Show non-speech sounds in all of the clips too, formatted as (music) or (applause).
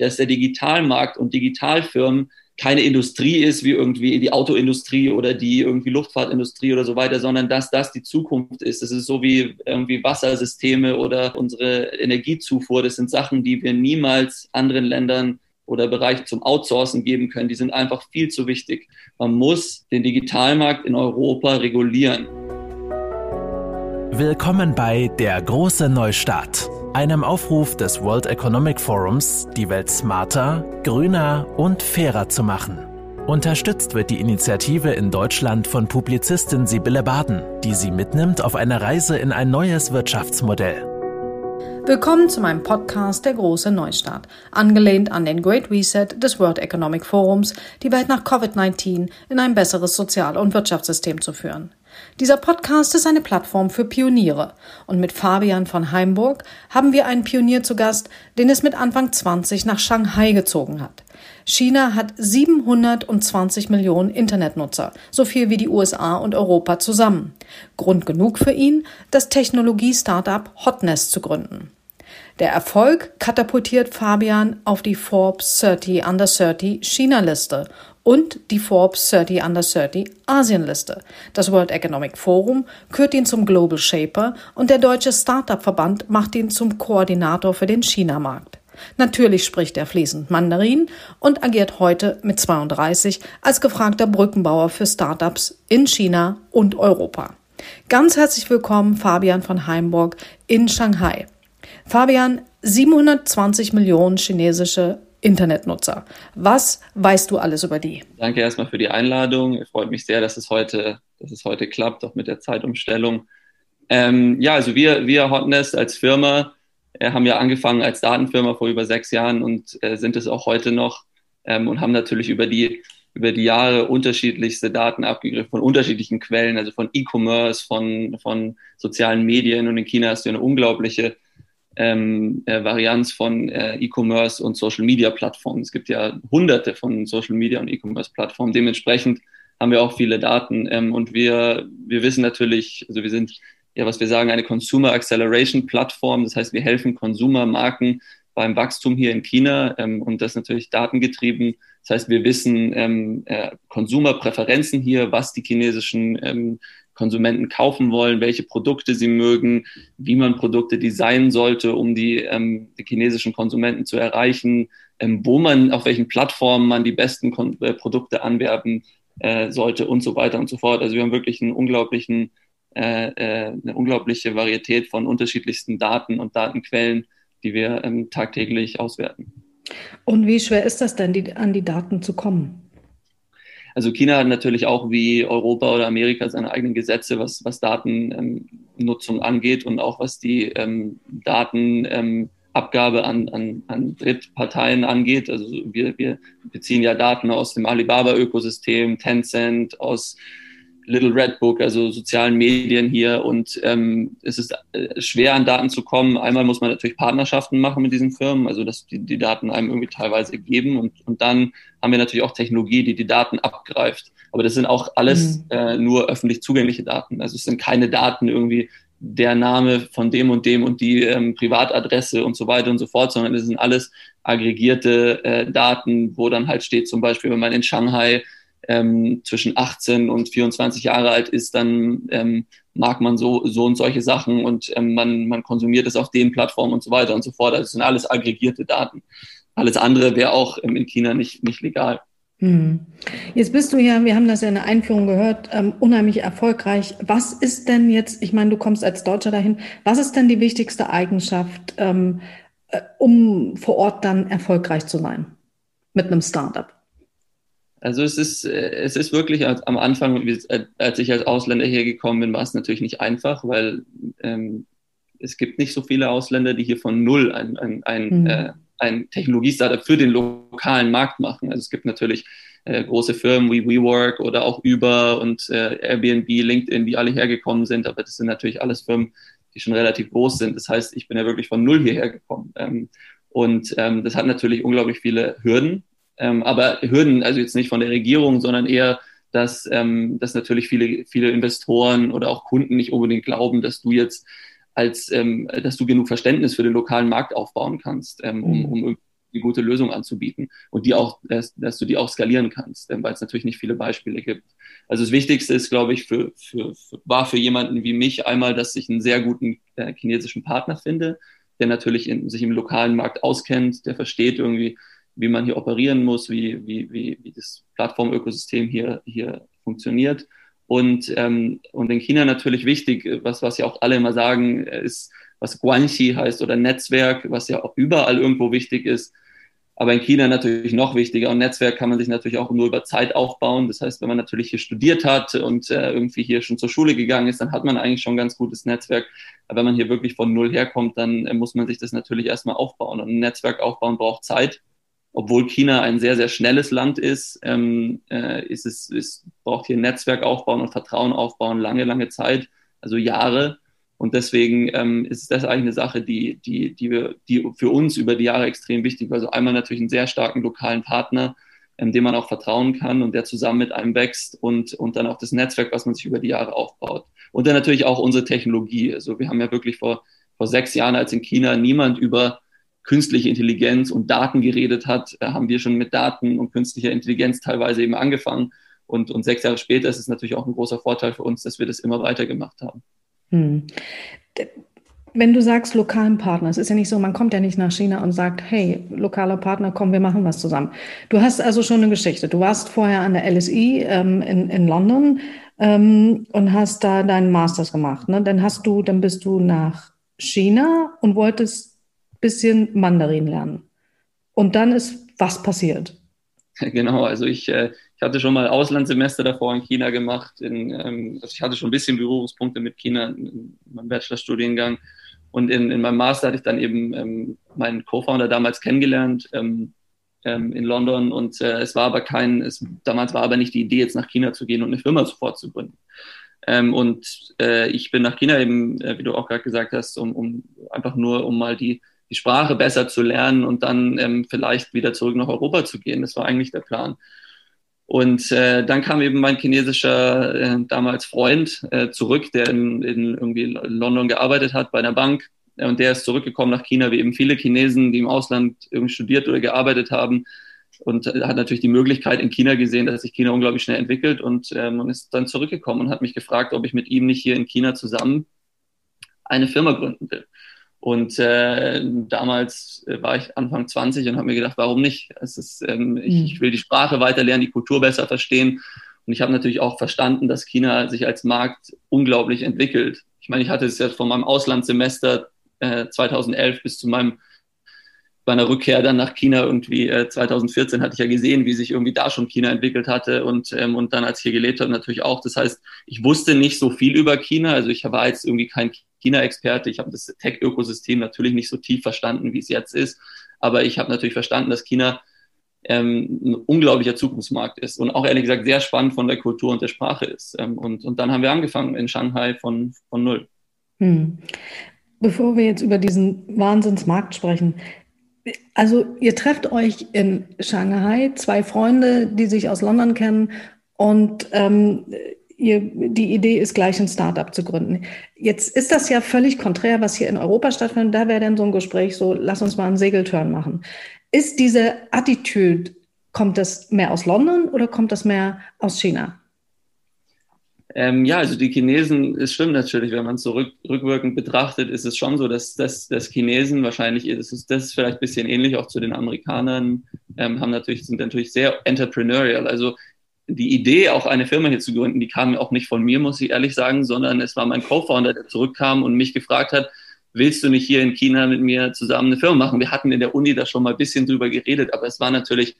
dass der Digitalmarkt und Digitalfirmen keine Industrie ist wie irgendwie die Autoindustrie oder die irgendwie Luftfahrtindustrie oder so weiter, sondern dass das die Zukunft ist. Es ist so wie irgendwie Wassersysteme oder unsere Energiezufuhr. Das sind Sachen, die wir niemals anderen Ländern oder Bereichen zum Outsourcen geben können. Die sind einfach viel zu wichtig. Man muss den Digitalmarkt in Europa regulieren. Willkommen bei Der große Neustart einem Aufruf des World Economic Forums, die Welt smarter, grüner und fairer zu machen. Unterstützt wird die Initiative in Deutschland von Publizistin Sibylle Baden, die sie mitnimmt auf eine Reise in ein neues Wirtschaftsmodell. Willkommen zu meinem Podcast Der große Neustart, angelehnt an den Great Reset des World Economic Forums, die Welt nach Covid-19 in ein besseres Sozial- und Wirtschaftssystem zu führen. Dieser Podcast ist eine Plattform für Pioniere und mit Fabian von Heimburg haben wir einen Pionier zu Gast, den es mit Anfang 20 nach Shanghai gezogen hat. China hat 720 Millionen Internetnutzer, so viel wie die USA und Europa zusammen. Grund genug für ihn, das Technologie-Startup Hotnest zu gründen. Der Erfolg katapultiert Fabian auf die Forbes 30 Under 30 China-Liste und die Forbes 30 Under 30 Asienliste. Das World Economic Forum kürt ihn zum Global Shaper und der Deutsche Startup-Verband macht ihn zum Koordinator für den China-Markt. Natürlich spricht er fließend Mandarin und agiert heute mit 32 als gefragter Brückenbauer für Startups in China und Europa. Ganz herzlich willkommen, Fabian von Heimburg in Shanghai. Fabian, 720 Millionen chinesische Internetnutzer. Was weißt du alles über die? Danke erstmal für die Einladung. Es freut mich sehr, dass es heute, dass es heute klappt, auch mit der Zeitumstellung. Ähm, ja, also wir, wir Hotnest als Firma äh, haben ja angefangen als Datenfirma vor über sechs Jahren und äh, sind es auch heute noch ähm, und haben natürlich über die über die Jahre unterschiedlichste Daten abgegriffen von unterschiedlichen Quellen, also von E-Commerce, von, von sozialen Medien. Und in China hast du eine unglaubliche ähm, äh, Varianz von äh, E-Commerce und Social Media Plattformen. Es gibt ja hunderte von Social Media und E-Commerce Plattformen. Dementsprechend haben wir auch viele Daten ähm, und wir, wir wissen natürlich, also wir sind ja, was wir sagen, eine Consumer Acceleration Plattform. Das heißt, wir helfen Konsumermarken beim Wachstum hier in China ähm, und das natürlich datengetrieben. Das heißt, wir wissen ähm, äh, Konsumerpräferenzen hier, was die chinesischen ähm, Konsumenten kaufen wollen, welche Produkte sie mögen, wie man Produkte designen sollte, um die, ähm, die chinesischen Konsumenten zu erreichen, ähm, wo man, auf welchen Plattformen man die besten Kon äh, Produkte anwerben äh, sollte und so weiter und so fort. Also wir haben wirklich einen unglaublichen, äh, äh eine unglaubliche Varietät von unterschiedlichsten Daten und Datenquellen, die wir ähm, tagtäglich auswerten. Und wie schwer ist das denn, die, an die Daten zu kommen? Also China hat natürlich auch wie Europa oder Amerika seine eigenen Gesetze, was, was Datennutzung angeht und auch was die ähm, Datenabgabe an, an, an Drittparteien angeht. Also wir, wir beziehen ja Daten aus dem Alibaba-Ökosystem, Tencent, aus Little Red Book, also sozialen Medien hier. Und ähm, es ist äh, schwer, an Daten zu kommen. Einmal muss man natürlich Partnerschaften machen mit diesen Firmen, also dass die, die Daten einem irgendwie teilweise geben. Und, und dann haben wir natürlich auch Technologie, die die Daten abgreift. Aber das sind auch alles mhm. äh, nur öffentlich zugängliche Daten. Also es sind keine Daten irgendwie der Name von dem und dem und die ähm, Privatadresse und so weiter und so fort, sondern es sind alles aggregierte äh, Daten, wo dann halt steht, zum Beispiel, wenn man in Shanghai ähm, zwischen 18 und 24 Jahre alt ist, dann ähm, mag man so, so und solche Sachen und ähm, man, man konsumiert es auf den Plattformen und so weiter und so fort. Also es sind alles aggregierte Daten. Alles andere wäre auch ähm, in China nicht, nicht legal. Hm. Jetzt bist du ja, wir haben das ja in der Einführung gehört, ähm, unheimlich erfolgreich. Was ist denn jetzt, ich meine, du kommst als Deutscher dahin, was ist denn die wichtigste Eigenschaft, ähm, äh, um vor Ort dann erfolgreich zu sein mit einem Startup? Also es ist, äh, es ist wirklich am Anfang, äh, als ich als Ausländer hergekommen bin, war es natürlich nicht einfach, weil ähm, es gibt nicht so viele Ausländer, die hier von null ein, ein, ein, mhm. äh, ein Technologie-Startup für den lokalen Markt machen. Also es gibt natürlich äh, große Firmen wie WeWork oder auch Uber und äh, Airbnb, LinkedIn, die alle hergekommen sind, aber das sind natürlich alles Firmen, die schon relativ groß sind. Das heißt, ich bin ja wirklich von null hierher gekommen. Ähm, und ähm, das hat natürlich unglaublich viele Hürden, ähm, aber Hürden, also jetzt nicht von der Regierung, sondern eher, dass, ähm, dass natürlich viele, viele Investoren oder auch Kunden nicht unbedingt glauben, dass du jetzt als, ähm, dass du genug Verständnis für den lokalen Markt aufbauen kannst, ähm, um, mhm. um die gute Lösung anzubieten und die auch, dass, dass du die auch skalieren kannst, weil es natürlich nicht viele Beispiele gibt. Also das Wichtigste ist, glaube ich, für, für, für, war für jemanden wie mich einmal, dass ich einen sehr guten äh, chinesischen Partner finde, der natürlich in, sich im lokalen Markt auskennt, der versteht irgendwie, wie man hier operieren muss, wie, wie, wie, wie das Plattformökosystem hier, hier funktioniert. Und, ähm, und in China natürlich wichtig, was, was ja auch alle immer sagen, ist, was Guanxi heißt oder Netzwerk, was ja auch überall irgendwo wichtig ist. Aber in China natürlich noch wichtiger. Und Netzwerk kann man sich natürlich auch nur über Zeit aufbauen. Das heißt, wenn man natürlich hier studiert hat und äh, irgendwie hier schon zur Schule gegangen ist, dann hat man eigentlich schon ein ganz gutes Netzwerk. Aber wenn man hier wirklich von Null herkommt, dann äh, muss man sich das natürlich erstmal aufbauen. Und ein Netzwerk aufbauen braucht Zeit. Obwohl China ein sehr, sehr schnelles Land ist, ähm, äh, ist es, es braucht hier ein Netzwerk aufbauen und Vertrauen aufbauen, lange, lange Zeit, also Jahre. Und deswegen ähm, ist das eigentlich eine Sache, die, die, die, wir, die für uns über die Jahre extrem wichtig war. Also einmal natürlich einen sehr starken lokalen Partner, ähm, dem man auch vertrauen kann und der zusammen mit einem wächst und, und dann auch das Netzwerk, was man sich über die Jahre aufbaut. Und dann natürlich auch unsere Technologie. Also wir haben ja wirklich vor, vor sechs Jahren, als in China niemand über künstliche Intelligenz und Daten geredet hat, äh, haben wir schon mit Daten und künstlicher Intelligenz teilweise eben angefangen. Und, und sechs Jahre später ist es natürlich auch ein großer Vorteil für uns, dass wir das immer weiter gemacht haben. Hm. Wenn du sagst lokalen Partner, es ist ja nicht so, man kommt ja nicht nach China und sagt, hey, lokaler Partner, komm, wir machen was zusammen. Du hast also schon eine Geschichte. Du warst vorher an der LSI ähm, in, in London ähm, und hast da deinen Masters gemacht. Ne? Dann hast du, dann bist du nach China und wolltest bisschen Mandarin lernen. Und dann ist was passiert? (laughs) Genau, also ich, äh, ich hatte schon mal Auslandssemester davor in China gemacht. In, ähm, also ich hatte schon ein bisschen Berührungspunkte mit China in meinem Bachelorstudiengang. Und in, in meinem Master hatte ich dann eben ähm, meinen Co-Founder damals kennengelernt ähm, ähm, in London. Und äh, es war aber kein, es, damals war aber nicht die Idee, jetzt nach China zu gehen und eine Firma sofort zu gründen. Ähm, und äh, ich bin nach China eben, äh, wie du auch gerade gesagt hast, um, um einfach nur, um mal die, die Sprache besser zu lernen und dann ähm, vielleicht wieder zurück nach Europa zu gehen. Das war eigentlich der Plan. Und äh, dann kam eben mein chinesischer äh, damals Freund äh, zurück, der in, in irgendwie London gearbeitet hat bei einer Bank. Und der ist zurückgekommen nach China, wie eben viele Chinesen, die im Ausland irgendwie studiert oder gearbeitet haben. Und äh, hat natürlich die Möglichkeit in China gesehen, dass sich China unglaublich schnell entwickelt und, ähm, ist dann zurückgekommen und hat mich gefragt, ob ich mit ihm nicht hier in China zusammen eine Firma gründen will. Und äh, damals äh, war ich Anfang 20 und habe mir gedacht, warum nicht? Es ist, ähm, ich, mhm. ich will die Sprache weiter lernen, die Kultur besser verstehen. Und ich habe natürlich auch verstanden, dass China sich als Markt unglaublich entwickelt. Ich meine, ich hatte es ja von meinem Auslandssemester äh, 2011 bis zu meinem meiner Rückkehr dann nach China irgendwie äh, 2014 hatte ich ja gesehen, wie sich irgendwie da schon China entwickelt hatte und, ähm, und dann als ich hier gelebt habe natürlich auch. Das heißt, ich wusste nicht so viel über China. Also ich war jetzt irgendwie kein China-Experte. Ich habe das Tech-Ökosystem natürlich nicht so tief verstanden, wie es jetzt ist. Aber ich habe natürlich verstanden, dass China ähm, ein unglaublicher Zukunftsmarkt ist und auch ehrlich gesagt sehr spannend von der Kultur und der Sprache ist. Ähm, und, und dann haben wir angefangen in Shanghai von, von null. Hm. Bevor wir jetzt über diesen Wahnsinnsmarkt sprechen, also ihr trefft euch in Shanghai, zwei Freunde, die sich aus London kennen und ähm, ihr, die Idee ist, gleich ein Startup zu gründen. Jetzt ist das ja völlig konträr, was hier in Europa stattfindet. Da wäre dann so ein Gespräch so, lass uns mal einen Segeltörn machen. Ist diese Attitüde, kommt das mehr aus London oder kommt das mehr aus China? Ähm, ja, also die Chinesen, es stimmt natürlich, wenn man es so rück, rückwirkend betrachtet, ist es schon so, dass, dass, dass Chinesen wahrscheinlich, das ist, das ist vielleicht ein bisschen ähnlich auch zu den Amerikanern, ähm, haben natürlich, sind natürlich sehr entrepreneurial. Also die Idee, auch eine Firma hier zu gründen, die kam auch nicht von mir, muss ich ehrlich sagen, sondern es war mein Co-Founder, der zurückkam und mich gefragt hat, willst du nicht hier in China mit mir zusammen eine Firma machen? Wir hatten in der Uni da schon mal ein bisschen drüber geredet, aber es war natürlich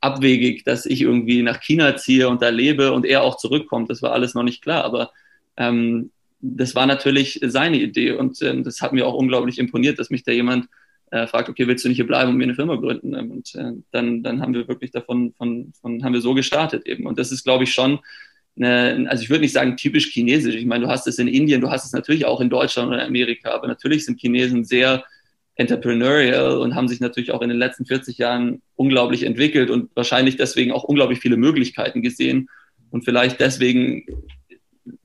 abwegig, dass ich irgendwie nach China ziehe und da lebe und er auch zurückkommt. Das war alles noch nicht klar, aber ähm, das war natürlich seine Idee und ähm, das hat mir auch unglaublich imponiert, dass mich da jemand äh, fragt, okay, willst du nicht hier bleiben und mir eine Firma gründen? Ähm, und äh, dann, dann haben wir wirklich davon, von, von, haben wir so gestartet eben. Und das ist, glaube ich, schon, eine, also ich würde nicht sagen typisch chinesisch. Ich meine, du hast es in Indien, du hast es natürlich auch in Deutschland oder in Amerika, aber natürlich sind Chinesen sehr entrepreneurial und haben sich natürlich auch in den letzten 40 Jahren unglaublich entwickelt und wahrscheinlich deswegen auch unglaublich viele Möglichkeiten gesehen und vielleicht deswegen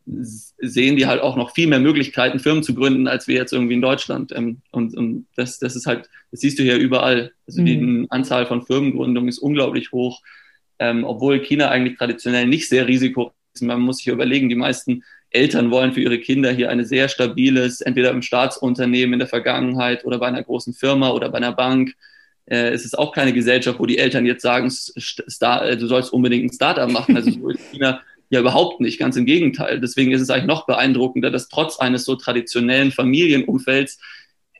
sehen die halt auch noch viel mehr Möglichkeiten, Firmen zu gründen, als wir jetzt irgendwie in Deutschland. Ähm, und, und das, das ist halt, das siehst du hier überall. Also mhm. die Anzahl von Firmengründungen ist unglaublich hoch, ähm, obwohl China eigentlich traditionell nicht sehr risiko ist. Man muss sich überlegen, die meisten Eltern wollen für ihre Kinder hier ein sehr stabiles, entweder im Staatsunternehmen in der Vergangenheit oder bei einer großen Firma oder bei einer Bank. Äh, es ist auch keine Gesellschaft, wo die Eltern jetzt sagen, Star, du sollst unbedingt ein Startup machen. Also so ist (laughs) China ja, überhaupt nicht, ganz im Gegenteil. Deswegen ist es eigentlich noch beeindruckender, dass trotz eines so traditionellen Familienumfelds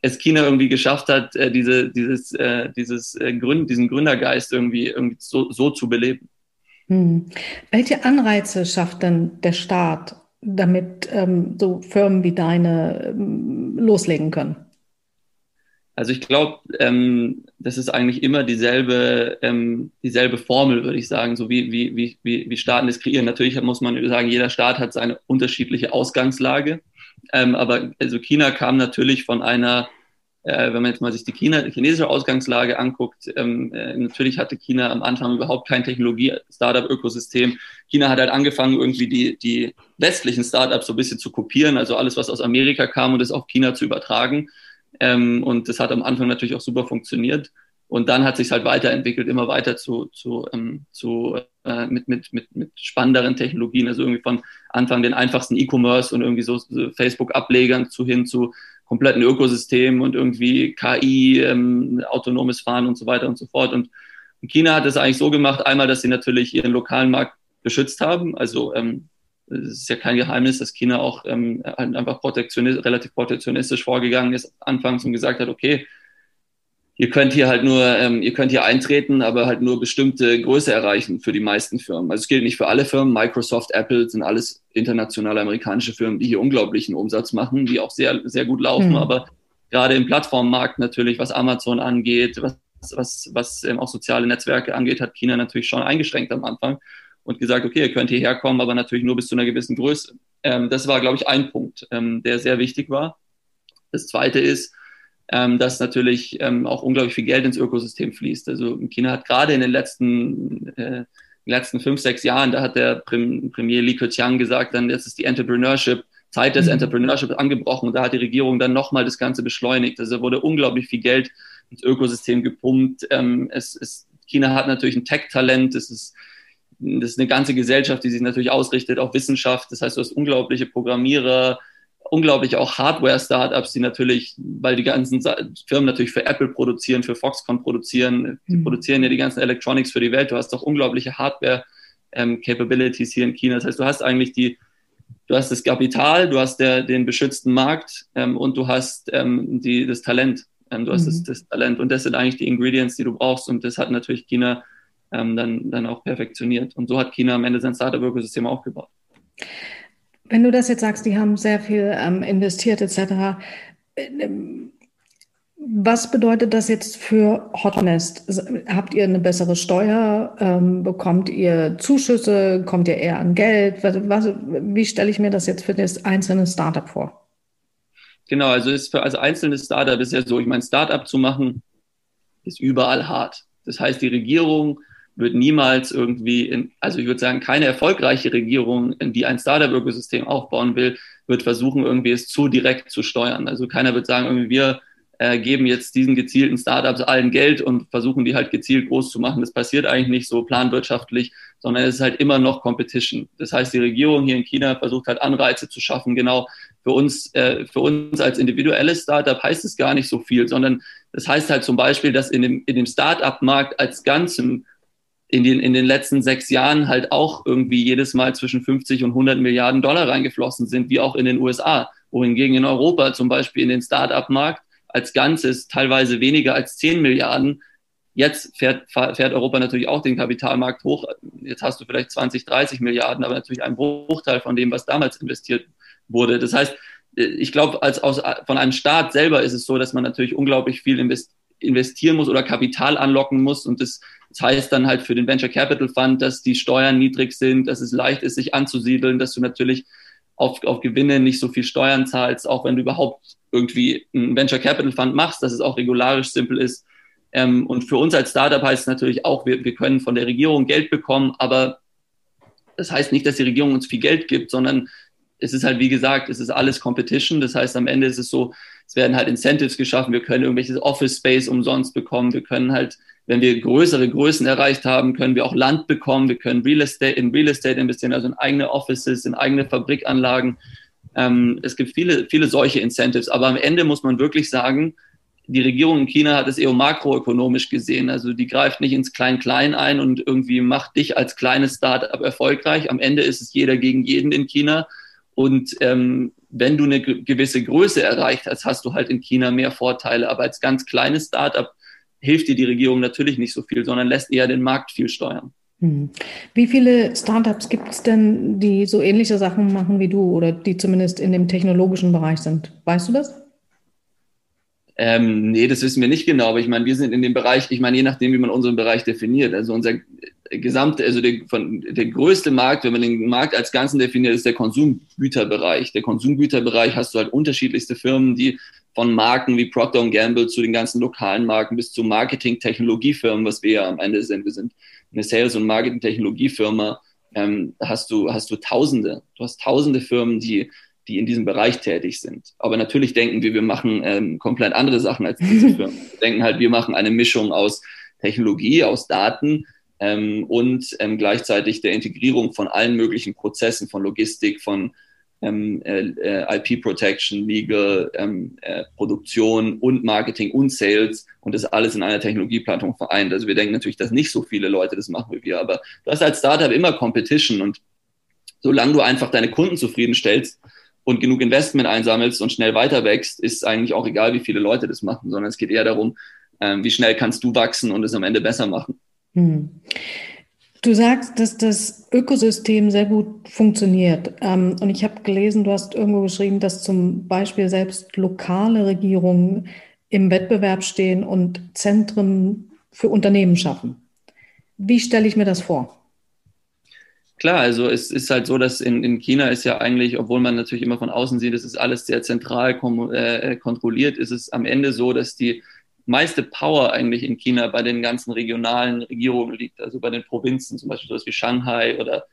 es China irgendwie geschafft hat, äh, diese, dieses, äh, dieses äh, Gründ, diesen Gründergeist irgendwie, irgendwie so, so zu beleben. Hm. Welche Anreize schafft denn der Staat, damit ähm, so Firmen wie deine ähm, loslegen können? Also ich glaube, ähm, das ist eigentlich immer dieselbe, ähm, dieselbe Formel, würde ich sagen, so wie, wie, wie, wie Staaten das kreieren. Natürlich muss man sagen, jeder Staat hat seine unterschiedliche Ausgangslage. Ähm, aber also China kam natürlich von einer, äh, wenn man jetzt mal sich die, China, die chinesische Ausgangslage anguckt, ähm, äh, natürlich hatte China am Anfang überhaupt kein Technologie-Startup-Ökosystem. China hat halt angefangen, irgendwie die, die westlichen Startups so ein bisschen zu kopieren, also alles, was aus Amerika kam und es auf China zu übertragen. Ähm, und das hat am Anfang natürlich auch super funktioniert. Und dann hat sich halt weiterentwickelt, immer weiter zu, zu, ähm, zu äh, mit, mit, mit, mit spannenderen Technologien, also irgendwie von Anfang den einfachsten E-Commerce und irgendwie so, so Facebook-Ablegern zu hin zu kompletten Ökosystemen und irgendwie KI, ähm, autonomes Fahren und so weiter und so fort. Und China hat es eigentlich so gemacht, einmal, dass sie natürlich ihren lokalen Markt beschützt haben, also ähm, es ist ja kein Geheimnis, dass China auch ähm, halt einfach protektionistisch, relativ protektionistisch vorgegangen ist anfangs und gesagt hat, okay, ihr könnt hier halt nur, ähm, ihr könnt hier eintreten, aber halt nur bestimmte Größe erreichen für die meisten Firmen. Also es gilt nicht für alle Firmen. Microsoft, Apple sind alles internationale amerikanische Firmen, die hier unglaublichen Umsatz machen, die auch sehr, sehr gut laufen. Mhm. Aber gerade im Plattformmarkt natürlich, was Amazon angeht, was, was, was ähm, auch soziale Netzwerke angeht, hat China natürlich schon eingeschränkt am Anfang und gesagt, okay, ihr könnt hierher kommen, aber natürlich nur bis zu einer gewissen Größe. Ähm, das war, glaube ich, ein Punkt, ähm, der sehr wichtig war. Das zweite ist, ähm, dass natürlich ähm, auch unglaublich viel Geld ins Ökosystem fließt. Also China hat gerade in den letzten, äh, letzten fünf, sechs Jahren, da hat der Prim Premier Li Keqiang gesagt, dann jetzt ist die Entrepreneurship, Zeit des mhm. Entrepreneurship angebrochen und da hat die Regierung dann nochmal das Ganze beschleunigt. Also wurde unglaublich viel Geld ins Ökosystem gepumpt. Ähm, es, es, China hat natürlich ein Tech-Talent, es ist das ist eine ganze Gesellschaft, die sich natürlich ausrichtet auf Wissenschaft. Das heißt, du hast unglaubliche Programmierer, unglaublich auch Hardware-Startups, die natürlich, weil die ganzen Firmen natürlich für Apple produzieren, für Foxconn produzieren, die mhm. produzieren ja die ganzen Electronics für die Welt. Du hast doch unglaubliche Hardware-Capabilities ähm, hier in China. Das heißt, du hast eigentlich die, du hast das Kapital, du hast der, den beschützten Markt ähm, und du hast ähm, die, das Talent. Ähm, du hast mhm. das, das Talent und das sind eigentlich die Ingredients, die du brauchst und das hat natürlich China ähm, dann, dann auch perfektioniert. Und so hat China am Ende sein Startup-Ökosystem aufgebaut. Wenn du das jetzt sagst, die haben sehr viel ähm, investiert etc., ähm, was bedeutet das jetzt für Hotnest? Habt ihr eine bessere Steuer? Ähm, bekommt ihr Zuschüsse? Kommt ihr eher an Geld? Was, was, wie stelle ich mir das jetzt für das einzelne Startup vor? Genau, also ist für als einzelnes Startup ist ja so, ich meine, Startup zu machen ist überall hart. Das heißt, die Regierung wird niemals irgendwie, in, also ich würde sagen, keine erfolgreiche Regierung, die ein Startup-Ökosystem aufbauen will, wird versuchen, irgendwie es zu direkt zu steuern. Also keiner wird sagen, irgendwie wir äh, geben jetzt diesen gezielten Startups allen Geld und versuchen die halt gezielt groß zu machen. Das passiert eigentlich nicht so planwirtschaftlich, sondern es ist halt immer noch Competition. Das heißt, die Regierung hier in China versucht halt Anreize zu schaffen. Genau für uns, äh, für uns als individuelles Startup heißt es gar nicht so viel, sondern das heißt halt zum Beispiel, dass in dem, in dem Startup-Markt als Ganzem in den, in den letzten sechs Jahren halt auch irgendwie jedes Mal zwischen 50 und 100 Milliarden Dollar reingeflossen sind, wie auch in den USA, wohingegen in Europa zum Beispiel in den Start-up-Markt als Ganzes teilweise weniger als 10 Milliarden. Jetzt fährt, fährt Europa natürlich auch den Kapitalmarkt hoch. Jetzt hast du vielleicht 20, 30 Milliarden, aber natürlich ein Bruchteil von dem, was damals investiert wurde. Das heißt, ich glaube, als aus, von einem Staat selber ist es so, dass man natürlich unglaublich viel investieren muss oder Kapital anlocken muss und das das heißt dann halt für den Venture Capital Fund, dass die Steuern niedrig sind, dass es leicht ist, sich anzusiedeln, dass du natürlich auf, auf Gewinne nicht so viel Steuern zahlst, auch wenn du überhaupt irgendwie einen Venture Capital Fund machst, dass es auch regularisch simpel ist. Ähm, und für uns als Startup heißt es natürlich auch, wir, wir können von der Regierung Geld bekommen, aber das heißt nicht, dass die Regierung uns viel Geld gibt, sondern es ist halt, wie gesagt, es ist alles Competition. Das heißt, am Ende ist es so, es werden halt Incentives geschaffen. Wir können irgendwelches Office Space umsonst bekommen. Wir können halt, wenn wir größere Größen erreicht haben, können wir auch Land bekommen. Wir können Real Estate, in Real Estate investieren, also in eigene Offices, in eigene Fabrikanlagen. Ähm, es gibt viele, viele solche Incentives. Aber am Ende muss man wirklich sagen, die Regierung in China hat es eher makroökonomisch gesehen. Also die greift nicht ins Klein-Klein ein und irgendwie macht dich als kleines Startup erfolgreich. Am Ende ist es jeder gegen jeden in China. Und ähm, wenn du eine gewisse Größe erreicht hast, hast du halt in China mehr Vorteile. Aber als ganz kleines Startup hilft dir die Regierung natürlich nicht so viel, sondern lässt eher den Markt viel steuern. Hm. Wie viele Startups gibt es denn, die so ähnliche Sachen machen wie du oder die zumindest in dem technologischen Bereich sind? Weißt du das? Ähm, nee, das wissen wir nicht genau, aber ich meine, wir sind in dem Bereich, ich meine, je nachdem, wie man unseren Bereich definiert. Also unser gesamte, also der, von, der größte Markt, wenn man den Markt als Ganzen definiert, ist der Konsumgüterbereich. Der Konsumgüterbereich hast du halt unterschiedlichste Firmen, die von Marken wie Procter Gamble zu den ganzen lokalen Marken bis zu Marketing-Technologiefirmen, was wir ja am Ende sind. Wir sind eine Sales- und Marketing-Technologiefirma. Ähm, hast du, hast du Tausende. Du hast Tausende Firmen, die die in diesem Bereich tätig sind. Aber natürlich denken wir, wir machen ähm, komplett andere Sachen als diese (laughs) Firmen. Wir denken halt, wir machen eine Mischung aus Technologie, aus Daten ähm, und ähm, gleichzeitig der Integrierung von allen möglichen Prozessen, von Logistik, von ähm, äh, äh IP Protection, Legal, ähm, äh, Produktion und Marketing und Sales und das alles in einer Technologieplattform vereint. Also wir denken natürlich, dass nicht so viele Leute das machen wie wir, aber du hast als Startup immer Competition und solange du einfach deine Kunden zufriedenstellst, und genug Investment einsammelst und schnell weiter wächst, ist eigentlich auch egal, wie viele Leute das machen, sondern es geht eher darum, ähm, wie schnell kannst du wachsen und es am Ende besser machen. Hm. Du sagst, dass das Ökosystem sehr gut funktioniert. Ähm, und ich habe gelesen, du hast irgendwo geschrieben, dass zum Beispiel selbst lokale Regierungen im Wettbewerb stehen und Zentren für Unternehmen schaffen. Wie stelle ich mir das vor? Klar, also es ist halt so, dass in, in China ist ja eigentlich, obwohl man natürlich immer von außen sieht, es ist alles sehr zentral äh, kontrolliert, ist es am Ende so, dass die meiste Power eigentlich in China bei den ganzen regionalen Regierungen liegt, also bei den Provinzen, zum Beispiel sowas wie Shanghai oder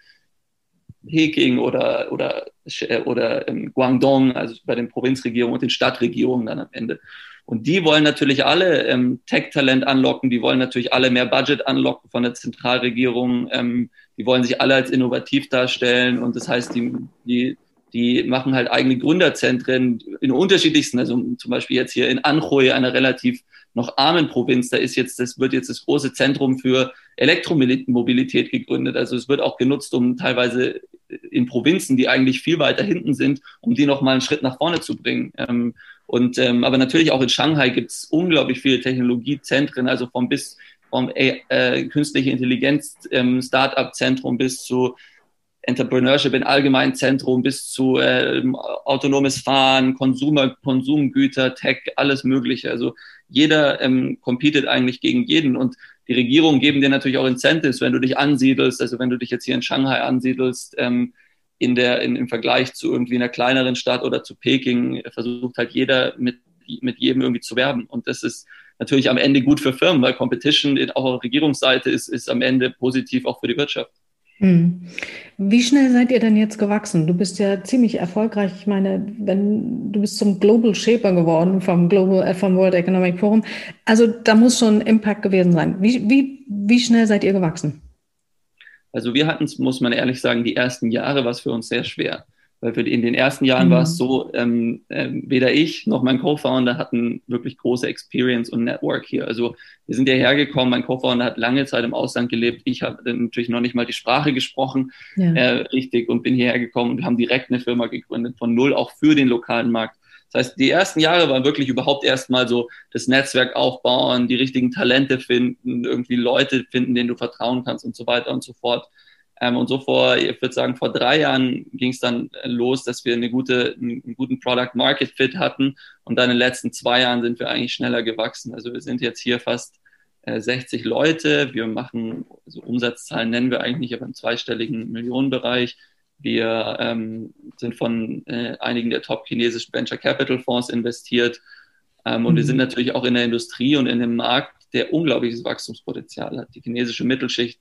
Peking oder, oder, oder ähm, Guangdong, also bei den Provinzregierungen und den Stadtregierungen dann am Ende. Und die wollen natürlich alle ähm, Tech-Talent anlocken, die wollen natürlich alle mehr Budget anlocken von der Zentralregierung. Ähm, die wollen sich alle als innovativ darstellen und das heißt, die, die, die machen halt eigene Gründerzentren in unterschiedlichsten, also zum Beispiel jetzt hier in Anhui, einer relativ noch armen Provinz, da ist jetzt, das wird jetzt das große Zentrum für Elektromobilität gegründet. Also es wird auch genutzt, um teilweise in Provinzen, die eigentlich viel weiter hinten sind, um die nochmal einen Schritt nach vorne zu bringen. Ähm, und ähm, aber natürlich auch in Shanghai gibt es unglaublich viele Technologiezentren, also vom bis vom äh, künstliche Intelligenz ähm, Startup-Zentrum bis zu Entrepreneurship in allgemeinen Zentrum bis zu äh, autonomes Fahren, Konsumer, Konsumgüter, Tech, alles Mögliche. Also jeder ähm, competet eigentlich gegen jeden und die Regierungen geben dir natürlich auch Incentives, wenn du dich ansiedelst, also wenn du dich jetzt hier in Shanghai ansiedelst, ähm, in der, in, im Vergleich zu irgendwie einer kleineren Stadt oder zu Peking, versucht halt jeder mit, mit jedem irgendwie zu werben. Und das ist natürlich am Ende gut für Firmen, weil Competition auch auf Regierungsseite ist, ist am Ende positiv auch für die Wirtschaft. Hm. Wie schnell seid ihr denn jetzt gewachsen? Du bist ja ziemlich erfolgreich. Ich meine, wenn du bist zum Global Shaper geworden vom Global äh, vom World Economic Forum. Also da muss schon Impact gewesen sein. Wie, wie, wie schnell seid ihr gewachsen? Also wir hatten muss man ehrlich sagen, die ersten Jahre war es für uns sehr schwer. Weil in den ersten Jahren mhm. war es mhm. so, ähm, äh, weder ich noch mein Co-Founder hatten wirklich große Experience und Network hier. Also wir sind hierher gekommen, mein Co-Founder hat lange Zeit im Ausland gelebt. Ich habe natürlich noch nicht mal die Sprache gesprochen, ja. äh, richtig, und bin hierher gekommen und haben direkt eine Firma gegründet, von null auch für den lokalen Markt. Das heißt, die ersten Jahre waren wirklich überhaupt erstmal so das Netzwerk aufbauen, die richtigen Talente finden, irgendwie Leute finden, denen du vertrauen kannst und so weiter und so fort. Ähm, und so vor, ich würde sagen, vor drei Jahren ging es dann los, dass wir eine gute, einen guten Product Market Fit hatten. Und dann in den letzten zwei Jahren sind wir eigentlich schneller gewachsen. Also wir sind jetzt hier fast äh, 60 Leute. Wir machen, also Umsatzzahlen nennen wir eigentlich nicht, aber im zweistelligen Millionenbereich. Wir ähm, sind von äh, einigen der top chinesischen Venture Capital Fonds investiert. Ähm, und mhm. wir sind natürlich auch in der Industrie und in dem Markt, der unglaubliches Wachstumspotenzial hat. Die chinesische Mittelschicht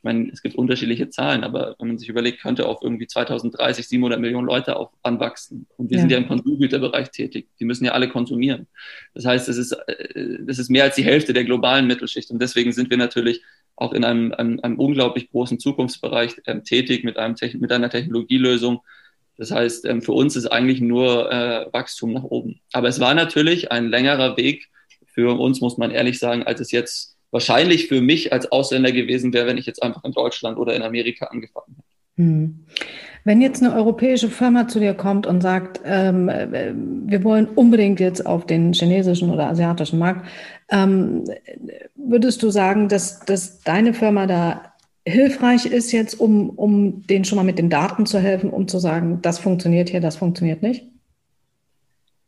ich meine, es gibt unterschiedliche Zahlen, aber wenn man sich überlegt, könnte auf irgendwie 2030 700 Millionen Leute auf, anwachsen. Und wir ja. sind ja im Konsumgüterbereich tätig. Die müssen ja alle konsumieren. Das heißt, es ist, äh, das ist mehr als die Hälfte der globalen Mittelschicht. Und deswegen sind wir natürlich auch in einem, einem, einem unglaublich großen Zukunftsbereich ähm, tätig mit, einem, mit einer Technologielösung. Das heißt, ähm, für uns ist eigentlich nur äh, Wachstum nach oben. Aber es war natürlich ein längerer Weg für uns, muss man ehrlich sagen, als es jetzt wahrscheinlich für mich als Ausländer gewesen wäre, wenn ich jetzt einfach in Deutschland oder in Amerika angefangen hätte. Hm. Wenn jetzt eine europäische Firma zu dir kommt und sagt, ähm, äh, wir wollen unbedingt jetzt auf den chinesischen oder asiatischen Markt, ähm, würdest du sagen, dass, dass deine Firma da hilfreich ist jetzt, um, um denen schon mal mit den Daten zu helfen, um zu sagen, das funktioniert hier, das funktioniert nicht?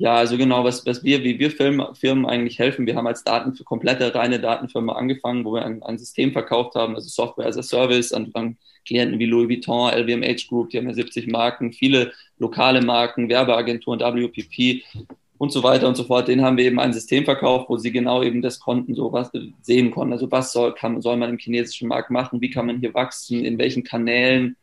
Ja, also genau, was, was wir, wie wir Firmen, eigentlich helfen. Wir haben als Daten für komplette reine Datenfirma angefangen, wo wir ein, ein System verkauft haben, also Software as a Service an, an Klienten wie Louis Vuitton, LVMH Group, die haben ja 70 Marken, viele lokale Marken, Werbeagenturen, WPP und so weiter und so fort. Den haben wir eben ein System verkauft, wo sie genau eben das konnten, so was sehen konnten. Also was soll, kann, soll man im chinesischen Markt machen? Wie kann man hier wachsen? In welchen Kanälen?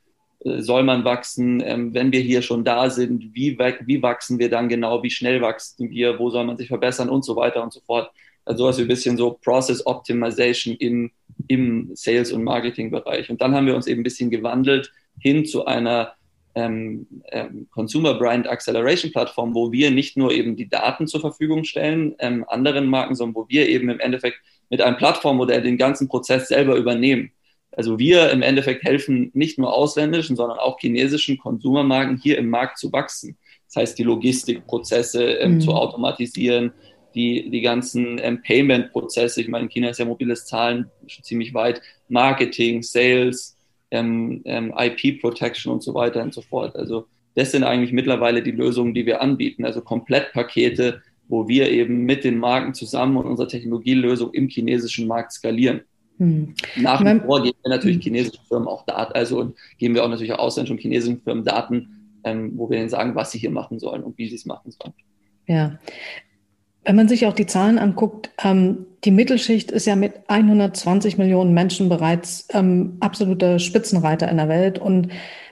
Äh, soll man wachsen, ähm, wenn wir hier schon da sind, wie, wie wachsen wir dann genau, wie schnell wachsen wir, wo soll man sich verbessern und so weiter und so fort. Also sowas wie ein bisschen so Process Optimization in, im Sales- und Marketing-Bereich. Und dann haben wir uns eben ein bisschen gewandelt hin zu einer ähm, ähm, Consumer Brand Acceleration Plattform, wo wir nicht nur eben die Daten zur Verfügung stellen, ähm, anderen Marken, sondern wo wir eben im Endeffekt mit einem Plattformmodell den ganzen Prozess selber übernehmen. Also wir im Endeffekt helfen nicht nur ausländischen, sondern auch chinesischen Konsumermarken hier im Markt zu wachsen. Das heißt, die Logistikprozesse ähm, mhm. zu automatisieren, die, die ganzen ähm, Payment-Prozesse. Ich meine, in China ist ja mobiles Zahlen schon ziemlich weit. Marketing, Sales, ähm, ähm IP-Protection und so weiter und so fort. Also das sind eigentlich mittlerweile die Lösungen, die wir anbieten. Also Komplettpakete, wo wir eben mit den Marken zusammen und unserer Technologielösung im chinesischen Markt skalieren. Hm. Nach wie vor geben wir natürlich chinesischen Firmen auch Daten, also geben wir auch natürlich auch ausländischen und chinesischen Firmen Daten, ähm, wo wir ihnen sagen, was sie hier machen sollen und wie sie es machen sollen. Ja. Wenn man sich auch die Zahlen anguckt, ähm, die Mittelschicht ist ja mit 120 Millionen Menschen bereits ähm, absoluter Spitzenreiter in der Welt und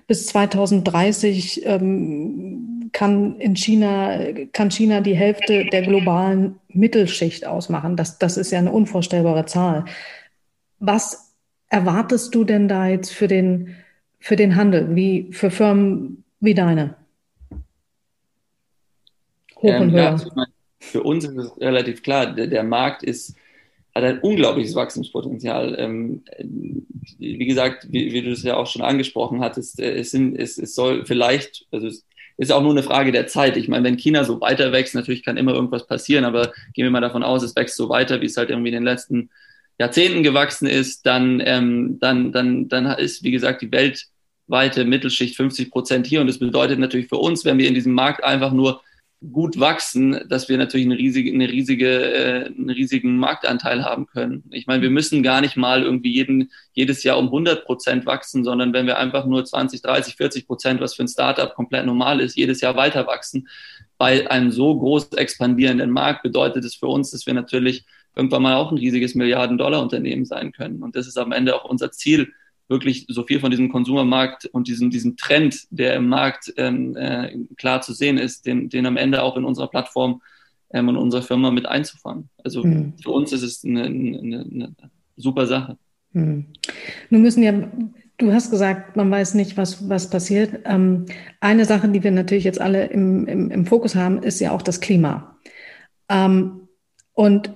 bis 2030 ähm, kann in China, kann China die Hälfte der globalen Mittelschicht ausmachen. Das, das ist ja eine unvorstellbare Zahl. Was erwartest du denn da jetzt für den, für den Handel, wie für Firmen wie deine? Hoch ähm, und höher. Ja, also für uns ist es relativ klar, der, der, Markt ist, hat ein unglaubliches Wachstumspotenzial. Ähm, wie gesagt, wie, wie, du es ja auch schon angesprochen hattest, äh, es, sind, es, es soll vielleicht, also es ist auch nur eine Frage der Zeit. Ich meine, wenn China so weiter wächst, natürlich kann immer irgendwas passieren, aber gehen wir mal davon aus, es wächst so weiter, wie es halt irgendwie in den letzten Jahrzehnten gewachsen ist, dann, ähm, dann, dann, dann ist, wie gesagt, die weltweite Mittelschicht 50 Prozent hier. Und das bedeutet natürlich für uns, wenn wir in diesem Markt einfach nur gut wachsen, dass wir natürlich eine riesige, eine riesige, äh, einen riesigen Marktanteil haben können. Ich meine, wir müssen gar nicht mal irgendwie jeden, jedes Jahr um 100 Prozent wachsen, sondern wenn wir einfach nur 20, 30, 40 Prozent, was für ein Startup komplett normal ist, jedes Jahr weiter wachsen, bei einem so groß expandierenden Markt bedeutet es für uns, dass wir natürlich irgendwann mal auch ein riesiges Milliarden-Dollar-Unternehmen sein können. Und das ist am Ende auch unser Ziel, wirklich so viel von diesem Konsumermarkt und diesem, diesem Trend, der im Markt ähm, äh, klar zu sehen ist, den, den am Ende auch in unserer Plattform ähm, und unserer Firma mit einzufangen. Also mhm. für uns ist es eine, eine, eine super Sache. Mhm. Nun müssen ja, du hast gesagt, man weiß nicht, was, was passiert. Ähm, eine Sache, die wir natürlich jetzt alle im, im, im Fokus haben, ist ja auch das Klima. Ähm, und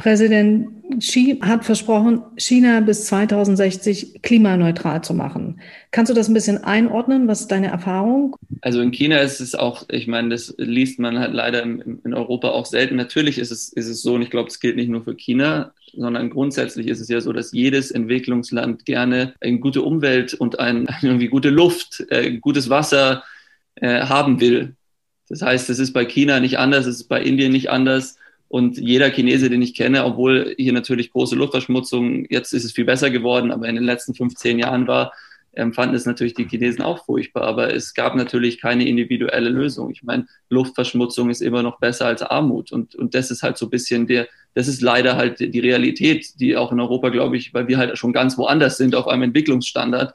Präsident Xi hat versprochen, China bis 2060 klimaneutral zu machen. Kannst du das ein bisschen einordnen? Was ist deine Erfahrung? Also in China ist es auch, ich meine, das liest man halt leider in, Europa auch selten. Natürlich ist es, ist es so, und ich glaube, es gilt nicht nur für China, sondern grundsätzlich ist es ja so, dass jedes Entwicklungsland gerne eine gute Umwelt und ein, (laughs) irgendwie gute Luft, äh, gutes Wasser äh, haben will. Das heißt, es ist bei China nicht anders, es ist bei Indien nicht anders. Und jeder Chinese, den ich kenne, obwohl hier natürlich große Luftverschmutzung, jetzt ist es viel besser geworden, aber in den letzten 15 Jahren war, ähm, fanden es natürlich die Chinesen auch furchtbar, aber es gab natürlich keine individuelle Lösung. Ich meine, Luftverschmutzung ist immer noch besser als Armut und, und das ist halt so ein bisschen der, das ist leider halt die Realität, die auch in Europa, glaube ich, weil wir halt schon ganz woanders sind auf einem Entwicklungsstandard.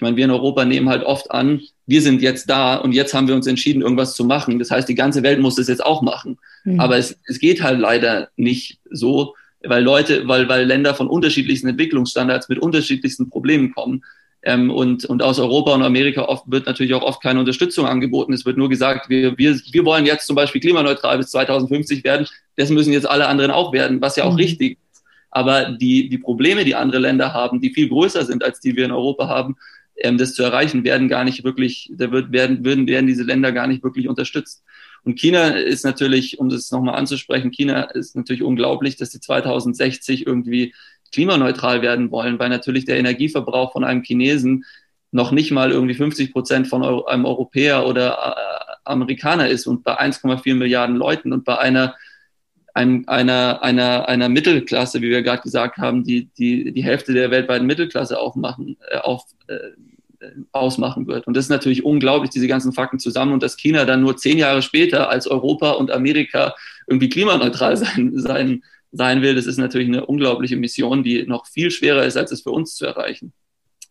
Ich meine, wir in Europa nehmen halt oft an, wir sind jetzt da und jetzt haben wir uns entschieden, irgendwas zu machen. Das heißt, die ganze Welt muss das jetzt auch machen. Mhm. Aber es, es geht halt leider nicht so, weil Leute, weil, weil Länder von unterschiedlichsten Entwicklungsstandards mit unterschiedlichsten Problemen kommen. Ähm, und, und aus Europa und Amerika oft, wird natürlich auch oft keine Unterstützung angeboten. Es wird nur gesagt, wir, wir, wir wollen jetzt zum Beispiel klimaneutral bis 2050 werden. Das müssen jetzt alle anderen auch werden, was ja auch mhm. richtig ist. Aber die, die Probleme, die andere Länder haben, die viel größer sind, als die wir in Europa haben, ähm, das zu erreichen, werden gar nicht wirklich, da wird, werden, würden, werden diese Länder gar nicht wirklich unterstützt. Und China ist natürlich, um das nochmal anzusprechen, China ist natürlich unglaublich, dass sie 2060 irgendwie klimaneutral werden wollen, weil natürlich der Energieverbrauch von einem Chinesen noch nicht mal irgendwie 50 Prozent von einem Europäer oder äh, Amerikaner ist und bei 1,4 Milliarden Leuten und bei einer, einem, einer, einer, einer Mittelklasse, wie wir gerade gesagt haben, die, die die Hälfte der weltweiten Mittelklasse aufmachen, äh, auf, äh, ausmachen wird. Und das ist natürlich unglaublich, diese ganzen Fakten zusammen und dass China dann nur zehn Jahre später als Europa und Amerika irgendwie klimaneutral (laughs) sein, sein, sein will, das ist natürlich eine unglaubliche Mission, die noch viel schwerer ist, als es für uns zu erreichen.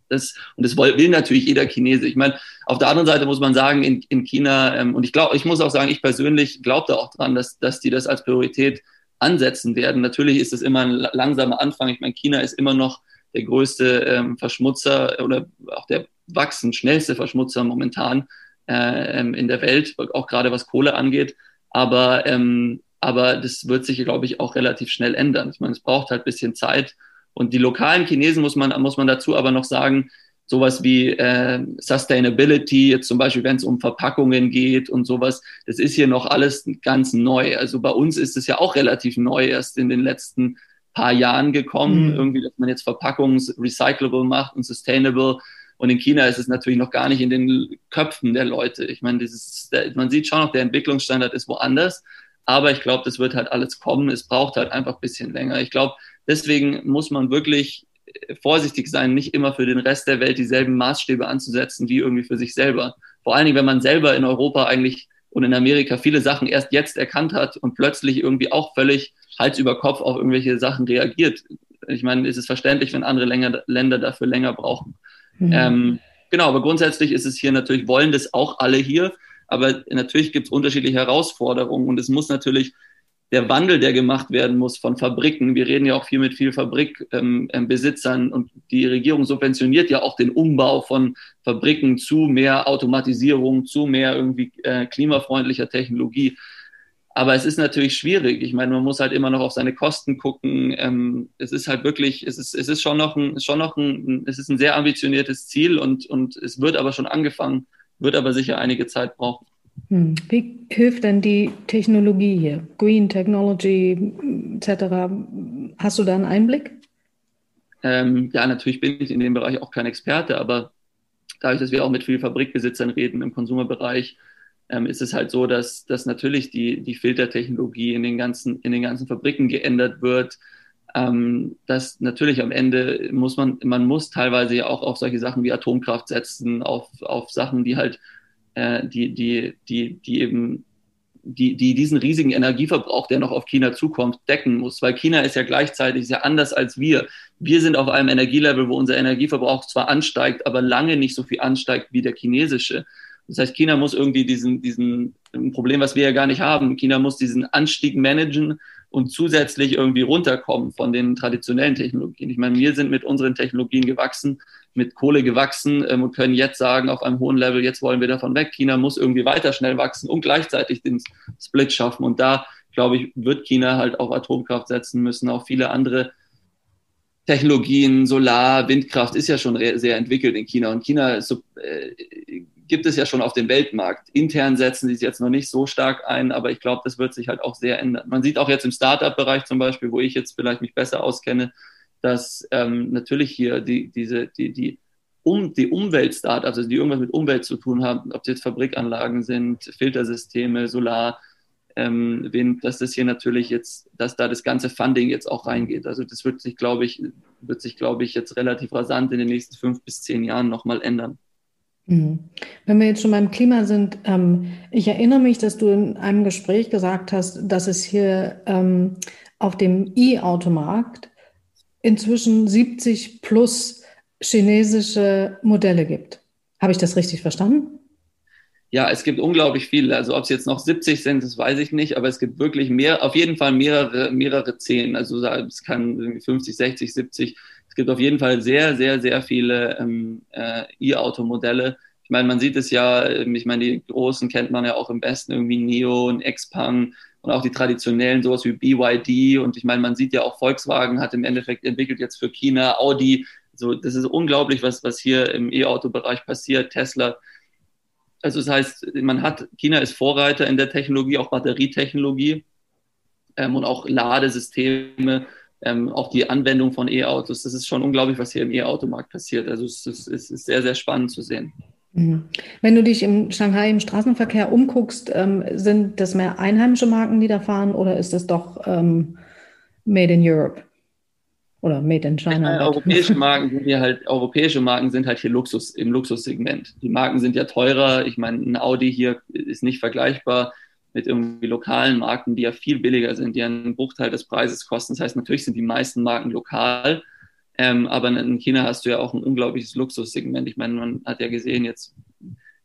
Das, und das will, natürlich jeder Chinese. Ich meine, auf der anderen Seite muss man sagen, in, in China, ähm, und ich glaube, ich muss auch sagen, ich persönlich glaube da auch dran, dass, dass die das als Priorität ansetzen werden. Natürlich ist es immer ein langsamer Anfang. Ich meine, China ist immer noch der größte ähm, Verschmutzer oder auch der wachsend schnellste Verschmutzer momentan äh, ähm, in der Welt, auch gerade was Kohle angeht. Aber, ähm, aber das wird sich, glaube ich, auch relativ schnell ändern. Ich meine, es braucht halt bisschen Zeit. Und die lokalen Chinesen muss man, muss man dazu aber noch sagen, sowas wie äh, Sustainability, jetzt zum Beispiel, wenn es um Verpackungen geht und sowas, das ist hier noch alles ganz neu. Also bei uns ist es ja auch relativ neu, erst in den letzten paar Jahren gekommen, mhm. irgendwie, dass man jetzt Verpackungen recyclable macht und sustainable. Und in China ist es natürlich noch gar nicht in den Köpfen der Leute. Ich meine, dieses, man sieht schon noch, der Entwicklungsstandard ist woanders. Aber ich glaube, das wird halt alles kommen. Es braucht halt einfach ein bisschen länger. Ich glaube, deswegen muss man wirklich äh, vorsichtig sein, nicht immer für den Rest der Welt dieselben Maßstäbe anzusetzen wie irgendwie für sich selber. Vor allen Dingen, wenn man selber in Europa eigentlich und in Amerika viele Sachen erst jetzt erkannt hat und plötzlich irgendwie auch völlig Hals über Kopf auf irgendwelche Sachen reagiert. Ich meine, ist es verständlich, wenn andere Länder dafür länger brauchen. Mhm. Ähm, genau, aber grundsätzlich ist es hier natürlich, wollen das auch alle hier, aber natürlich gibt es unterschiedliche Herausforderungen und es muss natürlich der Wandel, der gemacht werden muss von Fabriken. Wir reden ja auch viel mit vielen Fabrikbesitzern ähm, und die Regierung subventioniert ja auch den Umbau von Fabriken zu mehr Automatisierung, zu mehr irgendwie äh, klimafreundlicher Technologie. Aber es ist natürlich schwierig. Ich meine, man muss halt immer noch auf seine Kosten gucken. Ähm, es ist halt wirklich, es ist, es ist schon noch ein, schon noch ein, es ist ein sehr ambitioniertes Ziel und, und es wird aber schon angefangen, wird aber sicher einige Zeit brauchen. Hm. Wie hilft denn die Technologie hier? Green Technology etc. Hast du da einen Einblick? Ähm, ja, natürlich bin ich in dem Bereich auch kein Experte, aber dadurch, dass wir auch mit vielen Fabrikbesitzern reden im Konsumerbereich, ähm, ist es halt so, dass, dass natürlich die, die Filtertechnologie in den, ganzen, in den ganzen Fabriken geändert wird. Ähm, dass natürlich am Ende muss man, man muss teilweise ja auch auf solche Sachen wie Atomkraft setzen, auf, auf Sachen, die halt, äh, die, die, die, die eben die, die diesen riesigen Energieverbrauch, der noch auf China zukommt, decken muss. Weil China ist ja gleichzeitig sehr anders als wir. Wir sind auf einem Energielevel, wo unser Energieverbrauch zwar ansteigt, aber lange nicht so viel ansteigt wie der chinesische. Das heißt, China muss irgendwie diesen, diesen ein Problem, was wir ja gar nicht haben. China muss diesen Anstieg managen und zusätzlich irgendwie runterkommen von den traditionellen Technologien. Ich meine, wir sind mit unseren Technologien gewachsen, mit Kohle gewachsen ähm, und können jetzt sagen, auf einem hohen Level, jetzt wollen wir davon weg. China muss irgendwie weiter schnell wachsen und gleichzeitig den Split schaffen. Und da, glaube ich, wird China halt auf Atomkraft setzen müssen, auch viele andere Technologien, Solar, Windkraft ist ja schon sehr entwickelt in China. Und China ist so, äh, gibt es ja schon auf dem Weltmarkt. Intern setzen sie es jetzt noch nicht so stark ein, aber ich glaube, das wird sich halt auch sehr ändern. Man sieht auch jetzt im Startup-Bereich zum Beispiel, wo ich jetzt vielleicht mich besser auskenne, dass ähm, natürlich hier die, diese, die, die, um, die Umwelt-Startups, also die irgendwas mit Umwelt zu tun haben, ob es jetzt Fabrikanlagen sind, Filtersysteme, Solar, ähm, Wind, dass das hier natürlich jetzt, dass da das ganze Funding jetzt auch reingeht. Also das wird sich, glaube ich, wird sich, glaube ich, jetzt relativ rasant in den nächsten fünf bis zehn Jahren nochmal ändern. Mhm. Wenn wir jetzt schon beim Klima sind, ähm, ich erinnere mich, dass du in einem Gespräch gesagt hast, dass es hier ähm, auf dem E-Automarkt inzwischen 70 plus chinesische Modelle gibt. Habe ich das richtig verstanden? Ja, es gibt unglaublich viele. Also ob es jetzt noch 70 sind, das weiß ich nicht, aber es gibt wirklich mehr, auf jeden Fall mehrere, mehrere zehn. Also es kann 50, 60, 70. Es gibt auf jeden Fall sehr, sehr, sehr viele ähm, äh, E-Auto-Modelle. Ich meine, man sieht es ja, ähm, ich meine, die großen kennt man ja auch im Besten, irgendwie Neo und Xpeng und auch die traditionellen, sowas wie BYD. Und ich meine, man sieht ja auch, Volkswagen hat im Endeffekt entwickelt jetzt für China, Audi. So, das ist unglaublich, was, was hier im E-Auto-Bereich passiert. Tesla also das heißt, man hat, China ist Vorreiter in der Technologie, auch Batterietechnologie ähm, und auch Ladesysteme, ähm, auch die Anwendung von E-Autos. Das ist schon unglaublich, was hier im E-Automarkt passiert. Also es ist, es ist, sehr, sehr spannend zu sehen. Mhm. Wenn du dich in Shanghai im Straßenverkehr umguckst, ähm, sind das mehr einheimische Marken, die da fahren, oder ist das doch ähm, Made in Europe? Oder Made in China. Ja, europäische Marken sind hier halt, europäische Marken sind halt hier Luxus, im Luxussegment. Die Marken sind ja teurer. Ich meine, ein Audi hier ist nicht vergleichbar mit irgendwie lokalen Marken, die ja viel billiger sind, die einen Bruchteil des Preises kosten. Das heißt, natürlich sind die meisten Marken lokal. Ähm, aber in China hast du ja auch ein unglaubliches Luxussegment. Ich meine, man hat ja gesehen, jetzt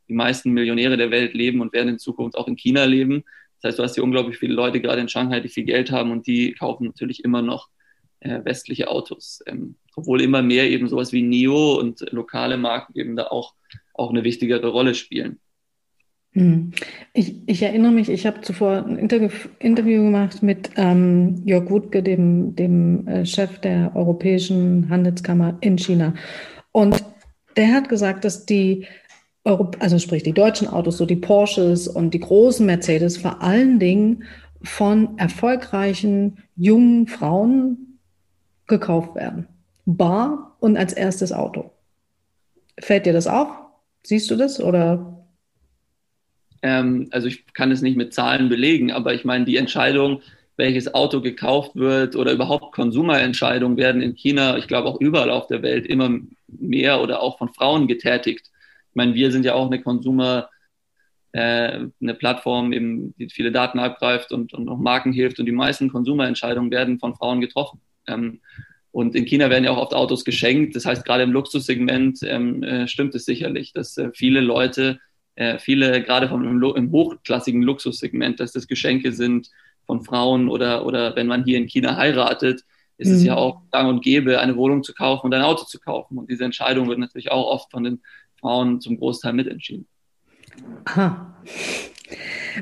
die meisten Millionäre der Welt leben und werden in Zukunft auch in China leben. Das heißt, du hast hier unglaublich viele Leute, gerade in Shanghai, die viel Geld haben und die kaufen natürlich immer noch äh, westliche Autos. Ähm, obwohl immer mehr eben sowas wie NIO und lokale Marken eben da auch, auch eine wichtigere Rolle spielen. Hm. Ich, ich, erinnere mich, ich habe zuvor ein Interview, Interview gemacht mit ähm, Jörg Wutke, dem, dem äh, Chef der Europäischen Handelskammer in China. Und der hat gesagt, dass die, Europ also sprich die deutschen Autos, so die Porsches und die großen Mercedes, vor allen Dingen von erfolgreichen jungen Frauen gekauft werden. Bar und als erstes Auto. Fällt dir das auf? Siehst du das oder? Ähm, also ich kann es nicht mit Zahlen belegen, aber ich meine, die Entscheidung, welches Auto gekauft wird oder überhaupt Konsumerentscheidungen werden in China, ich glaube auch überall auf der Welt immer mehr oder auch von Frauen getätigt. Ich meine, wir sind ja auch eine Konsumer, äh, eine Plattform, eben, die viele Daten abgreift und, und auch Marken hilft und die meisten Konsumerentscheidungen werden von Frauen getroffen. Ähm, und in China werden ja auch oft Autos geschenkt. Das heißt, gerade im Luxussegment ähm, äh, stimmt es sicherlich, dass äh, viele Leute, äh, viele gerade vom im, hochklassigen Luxussegment, dass das Geschenke sind von Frauen oder, oder wenn man hier in China heiratet, ist mhm. es ja auch gang und gäbe, eine Wohnung zu kaufen und ein Auto zu kaufen. Und diese Entscheidung wird natürlich auch oft von den Frauen zum Großteil mitentschieden. Aha.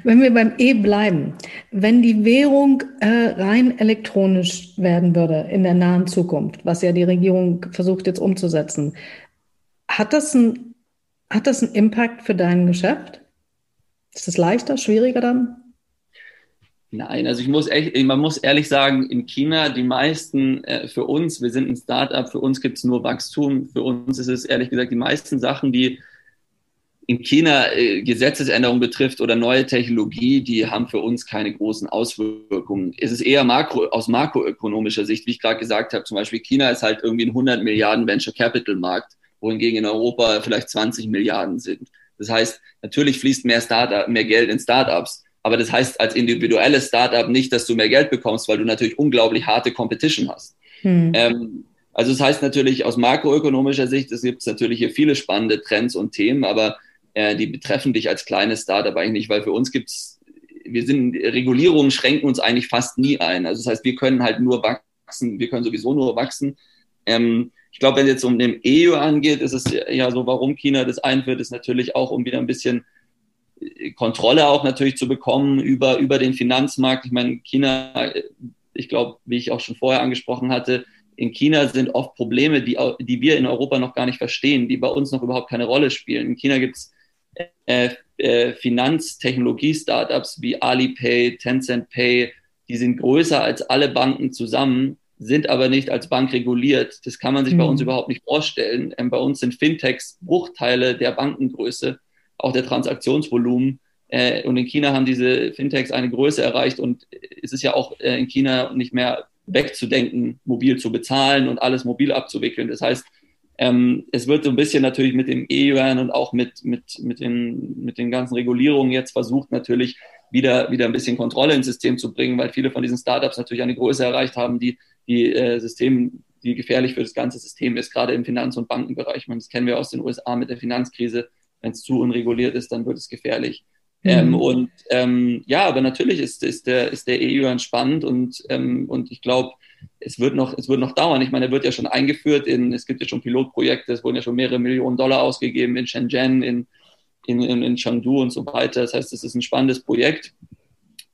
Wenn wir beim E bleiben, wenn die Währung äh, rein elektronisch werden würde in der nahen Zukunft, was ja die Regierung versucht jetzt umzusetzen, hat das, ein, hat das einen Impact für dein Geschäft? Ist es leichter, schwieriger dann? Nein, also ich muss echt, man muss ehrlich sagen, in China die meisten äh, für uns, wir sind ein Startup, für uns gibt es nur Wachstum. Für uns ist es ehrlich gesagt die meisten Sachen, die in China äh, Gesetzesänderungen betrifft oder neue Technologie, die haben für uns keine großen Auswirkungen. Es ist eher makro, aus makroökonomischer Sicht, wie ich gerade gesagt habe, zum Beispiel China ist halt irgendwie ein 100 Milliarden Venture Capital Markt, wohingegen in Europa vielleicht 20 Milliarden sind. Das heißt, natürlich fließt mehr, Startup, mehr Geld in Startups, aber das heißt als individuelles Startup nicht, dass du mehr Geld bekommst, weil du natürlich unglaublich harte Competition hast. Hm. Ähm, also das heißt natürlich aus makroökonomischer Sicht, es gibt natürlich hier viele spannende Trends und Themen, aber äh, die betreffen dich als kleines Startup eigentlich nicht, weil für uns gibt's, wir sind, Regulierungen schränken uns eigentlich fast nie ein. Also das heißt, wir können halt nur wachsen, wir können sowieso nur wachsen. Ähm, ich glaube, wenn es jetzt um den EU angeht, ist es ja so, warum China das einführt, ist natürlich auch, um wieder ein bisschen äh, Kontrolle auch natürlich zu bekommen über, über den Finanzmarkt. Ich meine, China, ich glaube, wie ich auch schon vorher angesprochen hatte, in China sind oft Probleme, die, die wir in Europa noch gar nicht verstehen, die bei uns noch überhaupt keine Rolle spielen. In China gibt es äh, äh, Finanztechnologie-Startups wie Alipay, Tencent Pay, die sind größer als alle Banken zusammen, sind aber nicht als Bank reguliert. Das kann man sich mhm. bei uns überhaupt nicht vorstellen. Ähm, bei uns sind Fintechs Bruchteile der Bankengröße, auch der Transaktionsvolumen. Äh, und in China haben diese Fintechs eine Größe erreicht und es ist ja auch äh, in China nicht mehr wegzudenken, mobil zu bezahlen und alles mobil abzuwickeln. Das heißt, ähm, es wird so ein bisschen natürlich mit dem E-Yuan und auch mit, mit, mit, den, mit den ganzen Regulierungen jetzt versucht, natürlich wieder, wieder ein bisschen Kontrolle ins System zu bringen, weil viele von diesen Startups natürlich eine Größe erreicht haben, die, die äh, System, die gefährlich für das ganze System ist, gerade im Finanz- und Bankenbereich. Man, das kennen wir aus den USA mit der Finanzkrise. Wenn es zu unreguliert ist, dann wird es gefährlich. Mhm. Ähm, und ähm, ja, aber natürlich ist, ist der, ist der EU spannend und, ähm, und ich glaube, es wird noch, es wird noch dauern. Ich meine, er wird ja schon eingeführt in, es gibt ja schon Pilotprojekte, es wurden ja schon mehrere Millionen Dollar ausgegeben in Shenzhen, in, in, in, in Chengdu und so weiter. Das heißt, es ist ein spannendes Projekt.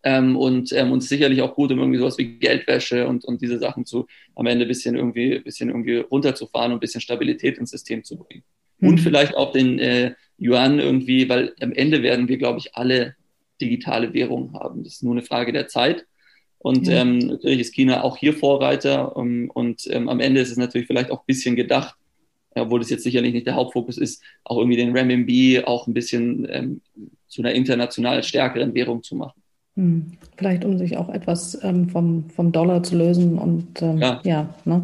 Ähm, und, ähm, und sicherlich auch gut, um irgendwie sowas wie Geldwäsche und, und diese Sachen zu am Ende ein bisschen irgendwie, bisschen irgendwie runterzufahren und ein bisschen Stabilität ins System zu bringen. Mhm. Und vielleicht auch den äh, Yuan irgendwie, weil am Ende werden wir, glaube ich, alle digitale Währungen haben. Das ist nur eine Frage der Zeit. Und ja. ähm, natürlich ist China auch hier Vorreiter. Um, ähm, und ähm, am Ende ist es natürlich vielleicht auch ein bisschen gedacht, obwohl das jetzt sicherlich nicht der Hauptfokus ist, auch irgendwie den Renminbi auch ein bisschen ähm, zu einer international stärkeren Währung zu machen. Hm. Vielleicht um sich auch etwas ähm, vom, vom Dollar zu lösen und ähm, ja. ja ne?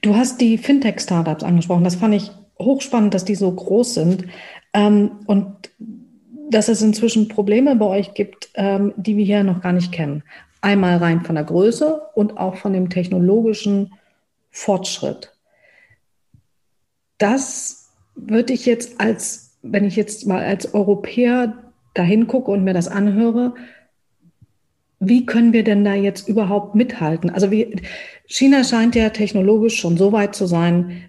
Du hast die Fintech-Startups angesprochen. Das fand ich hochspannend, dass die so groß sind ähm, und dass es inzwischen Probleme bei euch gibt, ähm, die wir hier noch gar nicht kennen. Einmal rein von der Größe und auch von dem technologischen Fortschritt. Das würde ich jetzt als, wenn ich jetzt mal als Europäer dahin gucke und mir das anhöre, wie können wir denn da jetzt überhaupt mithalten? Also wie, China scheint ja technologisch schon so weit zu sein,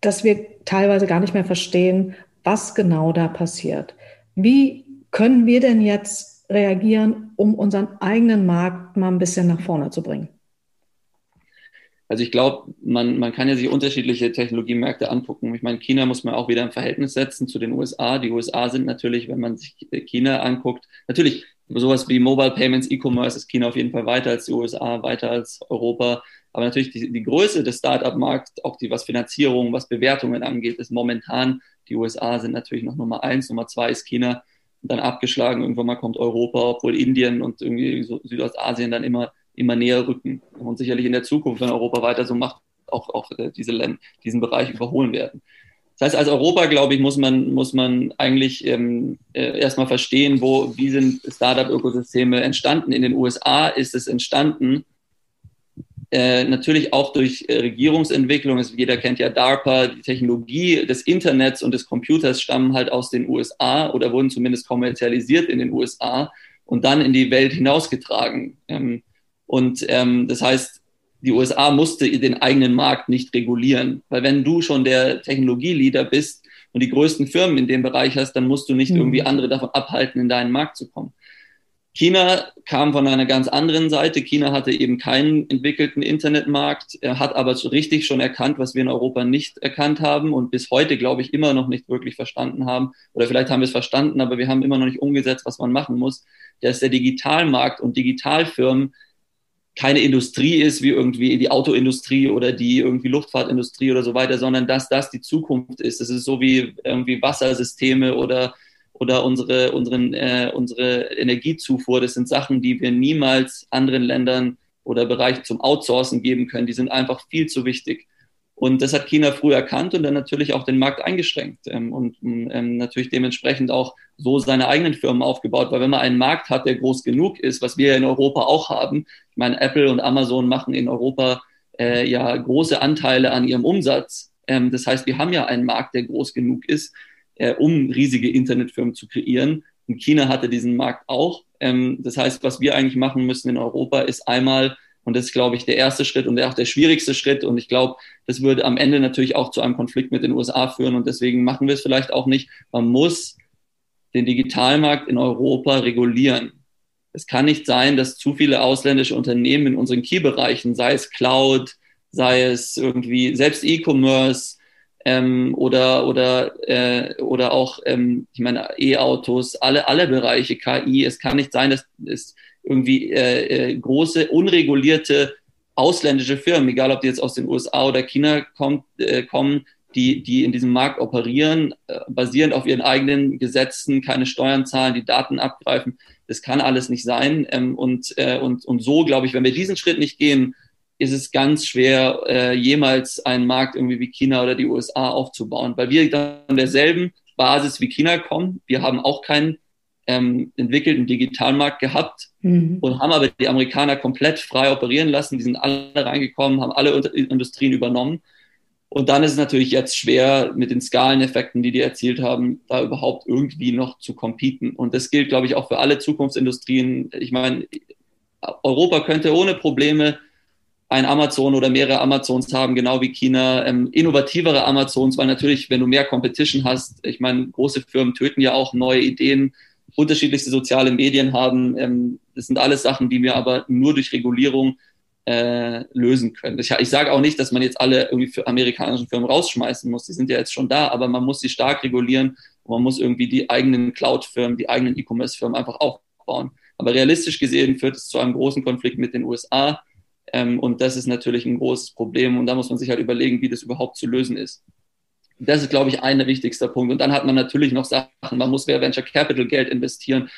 dass wir teilweise gar nicht mehr verstehen, was genau da passiert. Wie können wir denn jetzt reagieren, um unseren eigenen Markt mal ein bisschen nach vorne zu bringen? Also ich glaube, man, man kann ja sich unterschiedliche Technologiemärkte angucken. Ich meine, China muss man auch wieder im Verhältnis setzen zu den USA. Die USA sind natürlich, wenn man sich China anguckt, natürlich sowas wie Mobile Payments, E-Commerce ist China auf jeden Fall weiter als die USA, weiter als Europa. Aber natürlich die, die Größe des Startup-Markts, auch die, was Finanzierung, was Bewertungen angeht, ist momentan, die USA sind natürlich noch Nummer eins, Nummer zwei ist China und dann abgeschlagen. Irgendwann mal kommt Europa, obwohl Indien und irgendwie so Südostasien dann immer, immer näher rücken und sicherlich in der Zukunft, wenn Europa weiter so macht, auch, auch äh, diese diesen Bereich überholen werden. Das heißt, als Europa, glaube ich, muss man, muss man eigentlich ähm, äh, erstmal verstehen, wo, wie sind Startup-Ökosysteme entstanden. In den USA ist es entstanden, äh, natürlich auch durch äh, Regierungsentwicklung. Also jeder kennt ja DARPA, die Technologie des Internets und des Computers stammen halt aus den USA oder wurden zumindest kommerzialisiert in den USA und dann in die Welt hinausgetragen. Ähm, und ähm, das heißt, die USA musste den eigenen Markt nicht regulieren, weil wenn du schon der Technologieleader bist und die größten Firmen in dem Bereich hast, dann musst du nicht mhm. irgendwie andere davon abhalten, in deinen Markt zu kommen. China kam von einer ganz anderen Seite. China hatte eben keinen entwickelten Internetmarkt, er hat aber so richtig schon erkannt, was wir in Europa nicht erkannt haben und bis heute, glaube ich, immer noch nicht wirklich verstanden haben. Oder vielleicht haben wir es verstanden, aber wir haben immer noch nicht umgesetzt, was man machen muss. Dass der Digitalmarkt und Digitalfirmen keine Industrie ist, wie irgendwie die Autoindustrie oder die irgendwie Luftfahrtindustrie oder so weiter, sondern dass das die Zukunft ist. Es ist so wie irgendwie Wassersysteme oder, oder unsere, unseren, äh, unsere Energiezufuhr. Das sind Sachen, die wir niemals anderen Ländern oder Bereichen zum Outsourcen geben können. Die sind einfach viel zu wichtig. Und das hat China früh erkannt und dann natürlich auch den Markt eingeschränkt ähm, und ähm, natürlich dementsprechend auch so seine eigenen Firmen aufgebaut. Weil wenn man einen Markt hat, der groß genug ist, was wir in Europa auch haben, ich meine, Apple und Amazon machen in Europa äh, ja große Anteile an ihrem Umsatz. Ähm, das heißt, wir haben ja einen Markt, der groß genug ist, äh, um riesige Internetfirmen zu kreieren. Und China hatte diesen Markt auch. Ähm, das heißt, was wir eigentlich machen müssen in Europa, ist einmal und das ist, glaube ich, der erste Schritt und auch der schwierigste Schritt. Und ich glaube, das würde am Ende natürlich auch zu einem Konflikt mit den USA führen. Und deswegen machen wir es vielleicht auch nicht. Man muss den Digitalmarkt in Europa regulieren. Es kann nicht sein, dass zu viele ausländische Unternehmen in unseren Key-Bereichen, sei es Cloud, sei es irgendwie selbst E-Commerce ähm, oder, oder, äh, oder auch, ähm, ich meine, E-Autos, alle, alle Bereiche, KI. Es kann nicht sein, dass es irgendwie äh, äh, große, unregulierte ausländische Firmen, egal ob die jetzt aus den USA oder China kommt, äh, kommen, die, die in diesem Markt operieren, äh, basierend auf ihren eigenen Gesetzen, keine Steuern zahlen, die Daten abgreifen. Das kann alles nicht sein. Ähm, und, äh, und, und so, glaube ich, wenn wir diesen Schritt nicht gehen, ist es ganz schwer, äh, jemals einen Markt irgendwie wie China oder die USA aufzubauen, weil wir dann derselben Basis wie China kommen. Wir haben auch keinen ähm, entwickelten Digitalmarkt gehabt mhm. und haben aber die Amerikaner komplett frei operieren lassen. Die sind alle reingekommen, haben alle Industrien übernommen. Und dann ist es natürlich jetzt schwer, mit den Skaleneffekten, die die erzielt haben, da überhaupt irgendwie noch zu competen. Und das gilt, glaube ich, auch für alle Zukunftsindustrien. Ich meine, Europa könnte ohne Probleme ein Amazon oder mehrere Amazons haben, genau wie China, ähm, innovativere Amazons, weil natürlich, wenn du mehr Competition hast, ich meine, große Firmen töten ja auch neue Ideen, unterschiedlichste soziale Medien haben. Ähm, das sind alles Sachen, die wir aber nur durch Regulierung äh, lösen können. Ich, ich sage auch nicht, dass man jetzt alle irgendwie für amerikanische Firmen rausschmeißen muss. Die sind ja jetzt schon da, aber man muss sie stark regulieren und man muss irgendwie die eigenen Cloud-Firmen, die eigenen E-Commerce-Firmen einfach aufbauen. Aber realistisch gesehen führt es zu einem großen Konflikt mit den USA. Ähm, und das ist natürlich ein großes Problem. Und da muss man sich halt überlegen, wie das überhaupt zu lösen ist. Das ist, glaube ich, ein wichtigster Punkt. Und dann hat man natürlich noch Sachen, man muss mehr Venture Capital Geld investieren.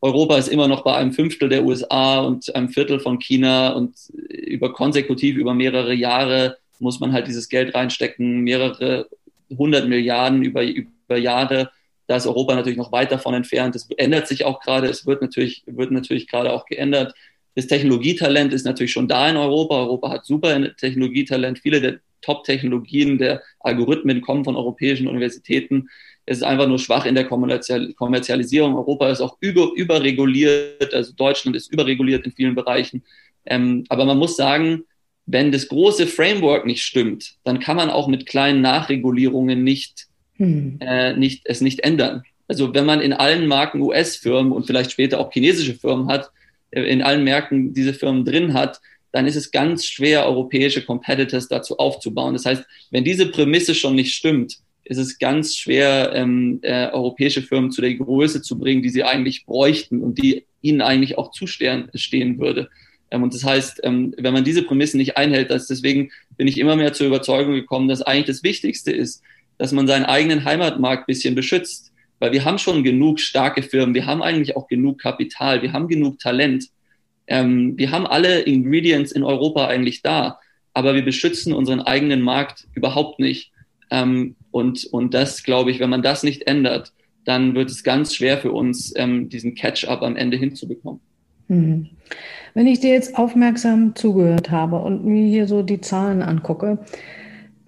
Europa ist immer noch bei einem Fünftel der USA und einem Viertel von China und über konsekutiv über mehrere Jahre muss man halt dieses Geld reinstecken, mehrere hundert Milliarden über, über Jahre. Da ist Europa natürlich noch weit davon entfernt. Das ändert sich auch gerade. Es wird natürlich, wird natürlich gerade auch geändert. Das Technologietalent ist natürlich schon da in Europa. Europa hat super Technologietalent. Viele der Top-Technologien der Algorithmen kommen von europäischen Universitäten. Es ist einfach nur schwach in der Kommerzialisierung. Europa ist auch über, überreguliert, also Deutschland ist überreguliert in vielen Bereichen. Ähm, aber man muss sagen, wenn das große Framework nicht stimmt, dann kann man auch mit kleinen Nachregulierungen nicht, hm. äh, nicht, es nicht ändern. Also wenn man in allen Marken US-Firmen und vielleicht später auch chinesische Firmen hat, äh, in allen Märkten diese Firmen drin hat, dann ist es ganz schwer, europäische Competitors dazu aufzubauen. Das heißt, wenn diese Prämisse schon nicht stimmt, ist es ganz schwer, ähm, äh, europäische Firmen zu der Größe zu bringen, die sie eigentlich bräuchten und die ihnen eigentlich auch zustehen stehen würde. Ähm, und das heißt, ähm, wenn man diese Prämissen nicht einhält, dass deswegen bin ich immer mehr zur Überzeugung gekommen, dass eigentlich das Wichtigste ist, dass man seinen eigenen Heimatmarkt bisschen beschützt. Weil wir haben schon genug starke Firmen, wir haben eigentlich auch genug Kapital, wir haben genug Talent. Ähm, wir haben alle Ingredients in Europa eigentlich da, aber wir beschützen unseren eigenen Markt überhaupt nicht. Ähm, und, und das, glaube ich, wenn man das nicht ändert, dann wird es ganz schwer für uns, ähm, diesen Catch-up am Ende hinzubekommen. Mhm. Wenn ich dir jetzt aufmerksam zugehört habe und mir hier so die Zahlen angucke,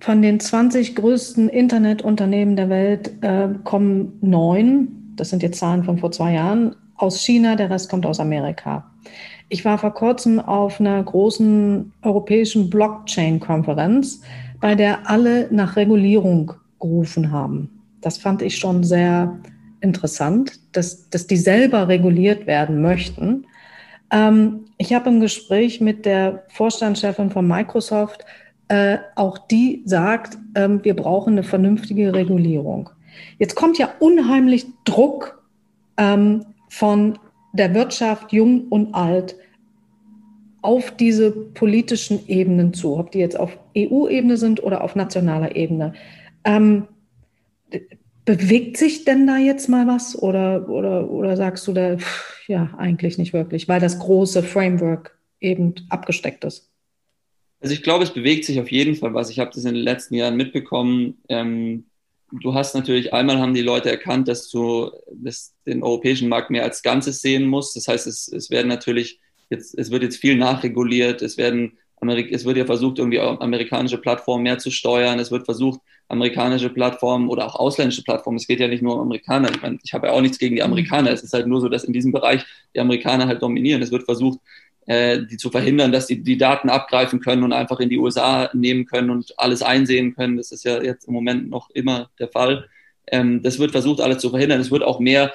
von den 20 größten Internetunternehmen der Welt äh, kommen neun, das sind jetzt Zahlen von vor zwei Jahren, aus China, der Rest kommt aus Amerika. Ich war vor kurzem auf einer großen europäischen Blockchain-Konferenz, bei der alle nach Regulierung gerufen haben. Das fand ich schon sehr interessant, dass, dass die selber reguliert werden möchten. Ähm, ich habe im Gespräch mit der Vorstandschefin von Microsoft, äh, auch die sagt, ähm, wir brauchen eine vernünftige Regulierung. Jetzt kommt ja unheimlich Druck ähm, von der Wirtschaft, jung und alt, auf diese politischen Ebenen zu, ob die jetzt auf EU-Ebene sind oder auf nationaler Ebene. Ähm, bewegt sich denn da jetzt mal was oder, oder, oder sagst du da, ja, eigentlich nicht wirklich, weil das große Framework eben abgesteckt ist? Also ich glaube, es bewegt sich auf jeden Fall was. Ich habe das in den letzten Jahren mitbekommen. Ähm, du hast natürlich, einmal haben die Leute erkannt, dass du das, den europäischen Markt mehr als Ganzes sehen musst. Das heißt, es, es werden natürlich jetzt, es wird jetzt viel nachreguliert, es werden es wird ja versucht, irgendwie amerikanische Plattformen mehr zu steuern. Es wird versucht, amerikanische Plattformen oder auch ausländische Plattformen, es geht ja nicht nur um Amerikaner. Ich, meine, ich habe ja auch nichts gegen die Amerikaner. Es ist halt nur so, dass in diesem Bereich die Amerikaner halt dominieren. Es wird versucht, äh, die zu verhindern, dass sie die Daten abgreifen können und einfach in die USA nehmen können und alles einsehen können. Das ist ja jetzt im Moment noch immer der Fall. Ähm, das wird versucht, alles zu verhindern. Es wird auch mehr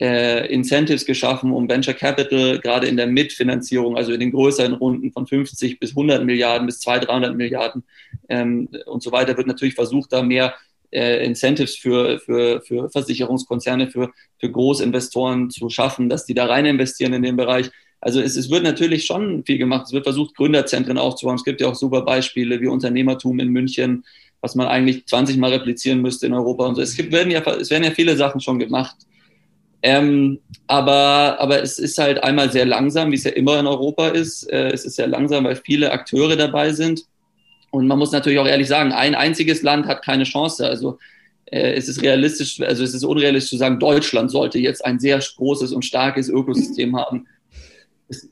äh, Incentives geschaffen, um Venture Capital gerade in der Mitfinanzierung, also in den größeren Runden von 50 bis 100 Milliarden bis 200, 300 Milliarden ähm, und so weiter, wird natürlich versucht, da mehr äh, Incentives für, für, für Versicherungskonzerne, für, für Großinvestoren zu schaffen, dass die da rein investieren in den Bereich. Also es, es wird natürlich schon viel gemacht. Es wird versucht, Gründerzentren aufzubauen. Es gibt ja auch super Beispiele wie Unternehmertum in München, was man eigentlich 20 Mal replizieren müsste in Europa und so. Es, gibt, werden, ja, es werden ja viele Sachen schon gemacht. Ähm, aber, aber es ist halt einmal sehr langsam, wie es ja immer in Europa ist. Äh, es ist sehr langsam, weil viele Akteure dabei sind. Und man muss natürlich auch ehrlich sagen, ein einziges Land hat keine Chance. Also äh, es ist realistisch, also es ist unrealistisch zu sagen, Deutschland sollte jetzt ein sehr großes und starkes Ökosystem haben.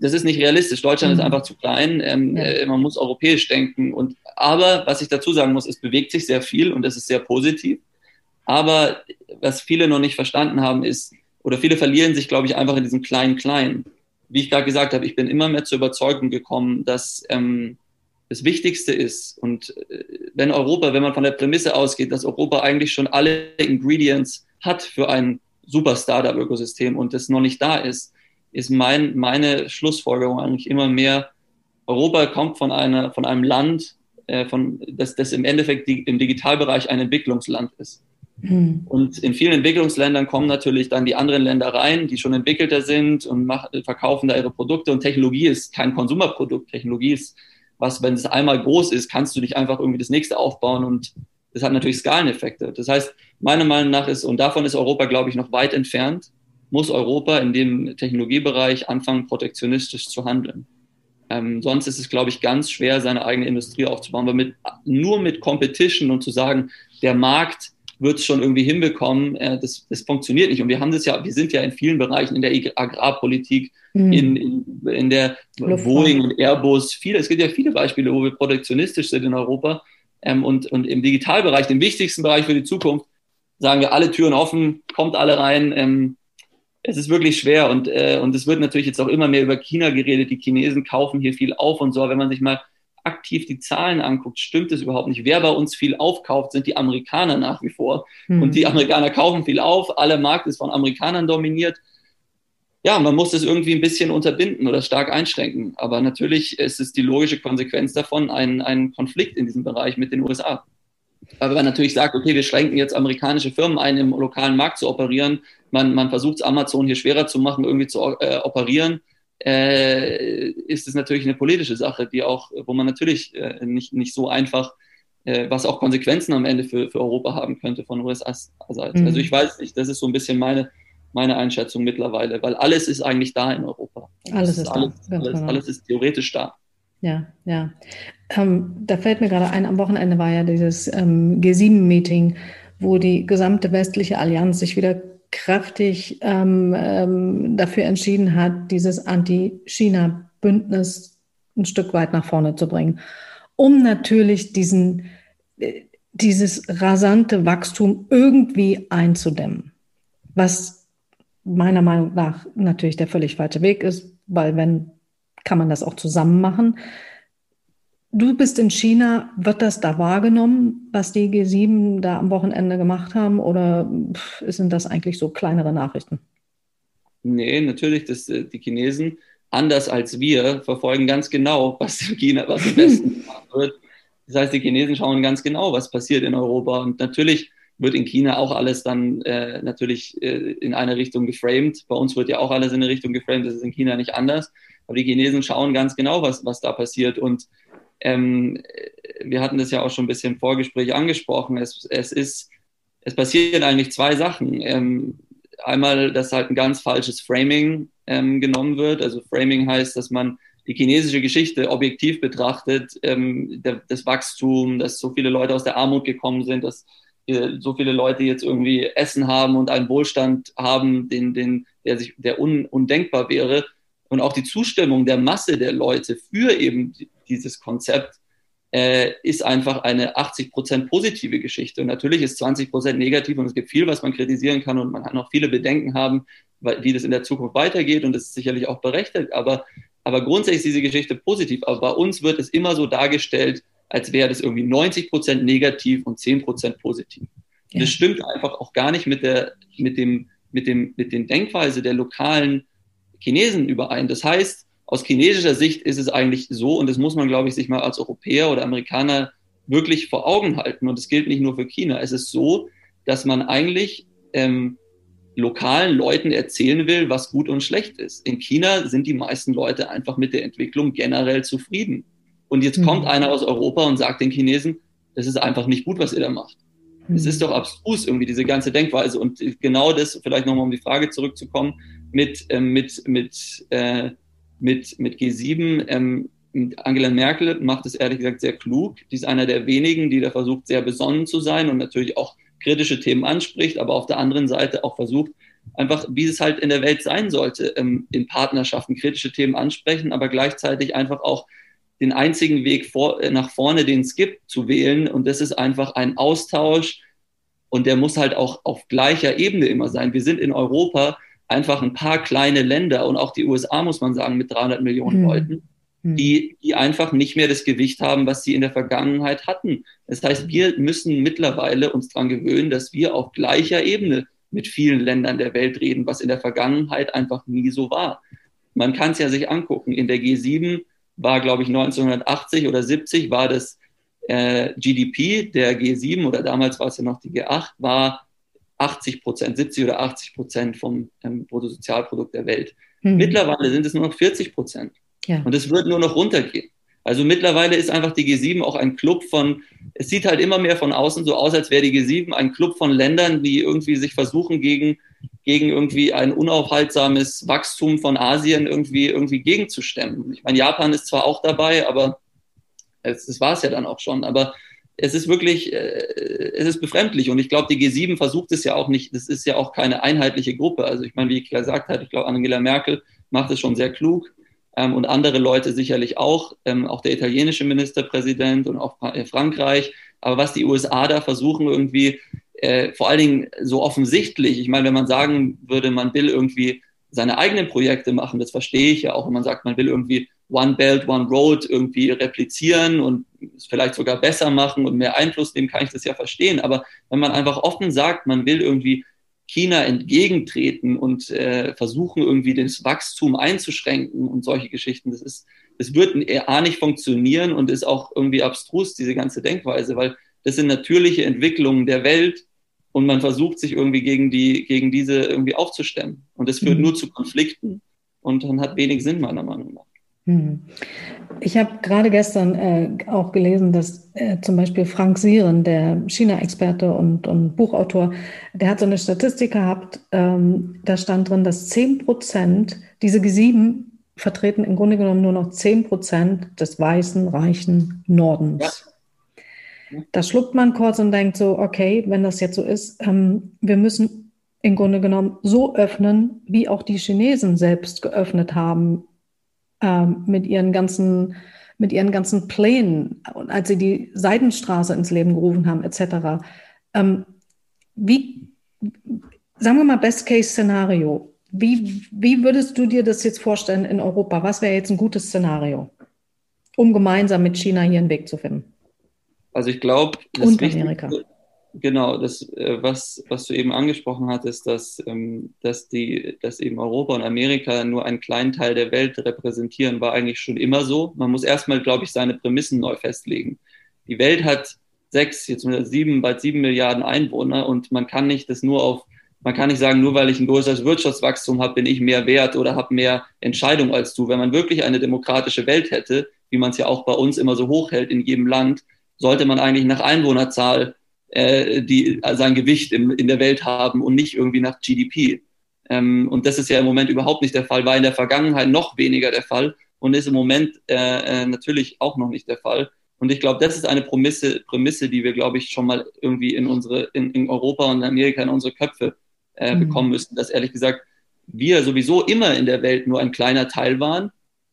Das ist nicht realistisch. Deutschland mhm. ist einfach zu klein. Ähm, ja. äh, man muss europäisch denken. Und, aber was ich dazu sagen muss, es bewegt sich sehr viel und das ist sehr positiv. Aber was viele noch nicht verstanden haben, ist, oder viele verlieren sich, glaube ich, einfach in diesem kleinen Kleinen. Wie ich gerade gesagt habe, ich bin immer mehr zur Überzeugung gekommen, dass ähm, das Wichtigste ist. Und äh, wenn Europa, wenn man von der Prämisse ausgeht, dass Europa eigentlich schon alle Ingredients hat für ein super Startup-Ökosystem und das noch nicht da ist, ist mein, meine Schlussfolgerung eigentlich immer mehr, Europa kommt von, einer, von einem Land, äh, von, das, das im Endeffekt die, im Digitalbereich ein Entwicklungsland ist. Mhm. Und in vielen Entwicklungsländern kommen natürlich dann die anderen Länder rein, die schon entwickelter sind und machen, verkaufen da ihre Produkte. Und Technologie ist kein Konsumerprodukt. Technologie ist was, wenn es einmal groß ist, kannst du nicht einfach irgendwie das nächste aufbauen und das hat natürlich Skaleneffekte. Das heißt, meiner Meinung nach ist, und davon ist Europa, glaube ich, noch weit entfernt, muss Europa in dem Technologiebereich anfangen, protektionistisch zu handeln. Ähm, sonst ist es, glaube ich, ganz schwer, seine eigene Industrie aufzubauen, weil mit, nur mit Competition und zu sagen, der Markt wird es schon irgendwie hinbekommen. Äh, das, das funktioniert nicht. Und wir haben das ja, wir sind ja in vielen Bereichen in der Agrarpolitik, mhm. in, in, in der Luftfahrt. Boeing und Airbus, viele, es gibt ja viele Beispiele, wo wir protektionistisch sind in Europa. Ähm, und, und im Digitalbereich, dem wichtigsten Bereich für die Zukunft, sagen wir alle Türen offen, kommt alle rein. Ähm, es ist wirklich schwer und, äh, und es wird natürlich jetzt auch immer mehr über China geredet. Die Chinesen kaufen hier viel auf und so. Wenn man sich mal aktiv die Zahlen anguckt, stimmt es überhaupt nicht. Wer bei uns viel aufkauft, sind die Amerikaner nach wie vor. Mhm. Und die Amerikaner kaufen viel auf. Alle Markt ist von Amerikanern dominiert. Ja, man muss das irgendwie ein bisschen unterbinden oder stark einschränken. Aber natürlich ist es die logische Konsequenz davon, ein, ein Konflikt in diesem Bereich mit den USA. Aber wenn man natürlich sagt, okay, wir schränken jetzt amerikanische Firmen ein, im lokalen Markt zu operieren, man, man versucht es Amazon hier schwerer zu machen, irgendwie zu äh, operieren, äh, ist es natürlich eine politische Sache, die auch, wo man natürlich äh, nicht, nicht so einfach, äh, was auch Konsequenzen am Ende für, für Europa haben könnte von USA-Seite. Mhm. Also ich weiß nicht, das ist so ein bisschen meine, meine Einschätzung mittlerweile, weil alles ist eigentlich da in Europa. Alles ist, alles, da. Alles, genau. alles ist theoretisch da. Ja, ja. Ähm, da fällt mir gerade ein, am Wochenende war ja dieses ähm, G7-Meeting, wo die gesamte westliche Allianz sich wieder kräftig ähm, ähm, dafür entschieden hat, dieses Anti-China-Bündnis ein Stück weit nach vorne zu bringen, um natürlich diesen, äh, dieses rasante Wachstum irgendwie einzudämmen, was meiner Meinung nach natürlich der völlig falsche Weg ist, weil wenn kann man das auch zusammen machen. Du bist in China, wird das da wahrgenommen, was die G7 da am Wochenende gemacht haben, oder sind das eigentlich so kleinere Nachrichten? Nee, natürlich, das, äh, die Chinesen, anders als wir, verfolgen ganz genau, was China, was im Westen (laughs) gemacht wird. Das heißt, die Chinesen schauen ganz genau, was passiert in Europa. Und natürlich wird in China auch alles dann äh, natürlich äh, in eine Richtung geframed. Bei uns wird ja auch alles in eine Richtung geframed. Das ist in China nicht anders. Aber die Chinesen schauen ganz genau, was, was da passiert. Und ähm, wir hatten das ja auch schon ein bisschen im Vorgespräch angesprochen. Es, es ist, es passieren eigentlich zwei Sachen. Ähm, einmal, dass halt ein ganz falsches Framing ähm, genommen wird. Also Framing heißt, dass man die chinesische Geschichte objektiv betrachtet, ähm, der, das Wachstum, dass so viele Leute aus der Armut gekommen sind, dass so viele Leute jetzt irgendwie Essen haben und einen Wohlstand haben, den, den, der sich, der un, undenkbar wäre. Und auch die Zustimmung der Masse der Leute für eben dieses Konzept äh, ist einfach eine 80 Prozent positive Geschichte. Und natürlich ist 20 Prozent negativ und es gibt viel, was man kritisieren kann und man kann auch viele Bedenken haben, wie das in der Zukunft weitergeht und das ist sicherlich auch berechtigt. Aber, aber grundsätzlich ist diese Geschichte positiv. Aber bei uns wird es immer so dargestellt, als wäre das irgendwie 90 Prozent negativ und 10 Prozent positiv. Ja. Das stimmt einfach auch gar nicht mit der, mit dem, mit dem, mit den Denkweise der lokalen Chinesen überein. Das heißt, aus chinesischer Sicht ist es eigentlich so, und das muss man, glaube ich, sich mal als Europäer oder Amerikaner wirklich vor Augen halten. Und es gilt nicht nur für China. Es ist so, dass man eigentlich ähm, lokalen Leuten erzählen will, was gut und schlecht ist. In China sind die meisten Leute einfach mit der Entwicklung generell zufrieden. Und jetzt mhm. kommt einer aus Europa und sagt den Chinesen, das ist einfach nicht gut, was ihr da macht. Es ist doch abstrus irgendwie, diese ganze Denkweise. Und genau das, vielleicht nochmal um die Frage zurückzukommen, mit, ähm, mit, mit, äh, mit, mit G7, ähm, Angela Merkel macht es ehrlich gesagt sehr klug. Die ist einer der wenigen, die da versucht, sehr besonnen zu sein und natürlich auch kritische Themen anspricht, aber auf der anderen Seite auch versucht, einfach, wie es halt in der Welt sein sollte, ähm, in Partnerschaften kritische Themen ansprechen, aber gleichzeitig einfach auch den einzigen Weg vor, äh, nach vorne, den es gibt, zu wählen. Und das ist einfach ein Austausch. Und der muss halt auch auf gleicher Ebene immer sein. Wir sind in Europa einfach ein paar kleine Länder und auch die USA, muss man sagen, mit 300 Millionen mhm. Leuten, hm. die, die einfach nicht mehr das Gewicht haben, was sie in der Vergangenheit hatten. Das heißt, wir müssen mittlerweile uns daran gewöhnen, dass wir auf gleicher Ebene mit vielen Ländern der Welt reden, was in der Vergangenheit einfach nie so war. Man kann es ja sich angucken. In der G7 war, glaube ich, 1980 oder 70 war das äh, GDP der G7 oder damals war es ja noch die G8, war 80 Prozent, 70 oder 80 Prozent vom ähm, Bruttosozialprodukt der Welt. Mhm. Mittlerweile sind es nur noch 40 Prozent. Ja. Und es wird nur noch runtergehen. Also mittlerweile ist einfach die G7 auch ein Club von, es sieht halt immer mehr von außen so aus, als wäre die G7 ein Club von Ländern, die irgendwie sich versuchen, gegen, gegen irgendwie ein unaufhaltsames Wachstum von Asien irgendwie, irgendwie gegenzustemmen. Ich meine, Japan ist zwar auch dabei, aber es, das war es ja dann auch schon. Aber es ist wirklich, äh, es ist befremdlich. Und ich glaube, die G7 versucht es ja auch nicht, das ist ja auch keine einheitliche Gruppe. Also ich meine, wie ich gesagt habe, ich glaube, Angela Merkel macht es schon sehr klug ähm, und andere Leute sicherlich auch, ähm, auch der italienische Ministerpräsident und auch äh, Frankreich. Aber was die USA da versuchen, irgendwie, äh, vor allen Dingen so offensichtlich, ich meine, wenn man sagen würde, man will irgendwie seine eigenen Projekte machen, das verstehe ich ja auch, wenn man sagt, man will irgendwie One Belt, One Road irgendwie replizieren und es vielleicht sogar besser machen und mehr Einfluss nehmen, kann ich das ja verstehen. Aber wenn man einfach offen sagt, man will irgendwie China entgegentreten und äh, versuchen, irgendwie das Wachstum einzuschränken und solche Geschichten. Das ist, das wird A nicht funktionieren und ist auch irgendwie abstrus, diese ganze Denkweise, weil das sind natürliche Entwicklungen der Welt und man versucht sich irgendwie gegen die, gegen diese irgendwie aufzustemmen. Und das führt mhm. nur zu Konflikten und dann hat wenig Sinn, meiner Meinung nach. Hm. Ich habe gerade gestern äh, auch gelesen, dass äh, zum Beispiel Frank Sieren, der China-Experte und, und, Buchautor, der hat so eine Statistik gehabt, ähm, da stand drin, dass 10 Prozent, diese G7 vertreten im Grunde genommen nur noch 10 Prozent des weißen, reichen Nordens. Ja. Da schluckt man kurz und denkt so, okay, wenn das jetzt so ist, ähm, wir müssen im Grunde genommen so öffnen, wie auch die Chinesen selbst geöffnet haben ähm, mit ihren ganzen mit ihren ganzen Plänen, als sie die Seidenstraße ins Leben gerufen haben, etc. Ähm, wie, sagen wir mal, Best-Case-Szenario. Wie, wie würdest du dir das jetzt vorstellen in Europa? Was wäre jetzt ein gutes Szenario, um gemeinsam mit China hier einen Weg zu finden? Also ich glaube, und Amerika. Genau, das, äh, was, was du eben angesprochen hattest, dass, ähm, dass, die, dass eben Europa und Amerika nur einen kleinen Teil der Welt repräsentieren, war eigentlich schon immer so. Man muss erstmal, glaube ich, seine Prämissen neu festlegen. Die Welt hat sechs, jetzt sieben, bald sieben Milliarden Einwohner und man kann nicht das nur auf, man kann nicht sagen, nur weil ich ein größeres Wirtschaftswachstum habe, bin ich mehr wert oder habe mehr Entscheidung als du. Wenn man wirklich eine demokratische Welt hätte, wie man es ja auch bei uns immer so hochhält in jedem Land, sollte man eigentlich nach Einwohnerzahl äh, die äh, sein Gewicht im, in der Welt haben und nicht irgendwie nach GDP. Ähm, und das ist ja im Moment überhaupt nicht der Fall, war in der Vergangenheit noch weniger der Fall und ist im Moment äh, äh, natürlich auch noch nicht der Fall. Und ich glaube, das ist eine Prämisse, Prämisse, die wir, glaube ich, schon mal irgendwie in unsere, in, in Europa und Amerika in unsere Köpfe äh, mhm. bekommen müssten, dass ehrlich gesagt wir sowieso immer in der Welt nur ein kleiner Teil waren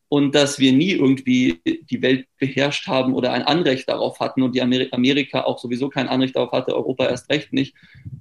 und dass wir nie irgendwie die Welt beherrscht haben oder ein Anrecht darauf hatten und die Amerika auch sowieso kein Anrecht darauf hatte, Europa erst recht nicht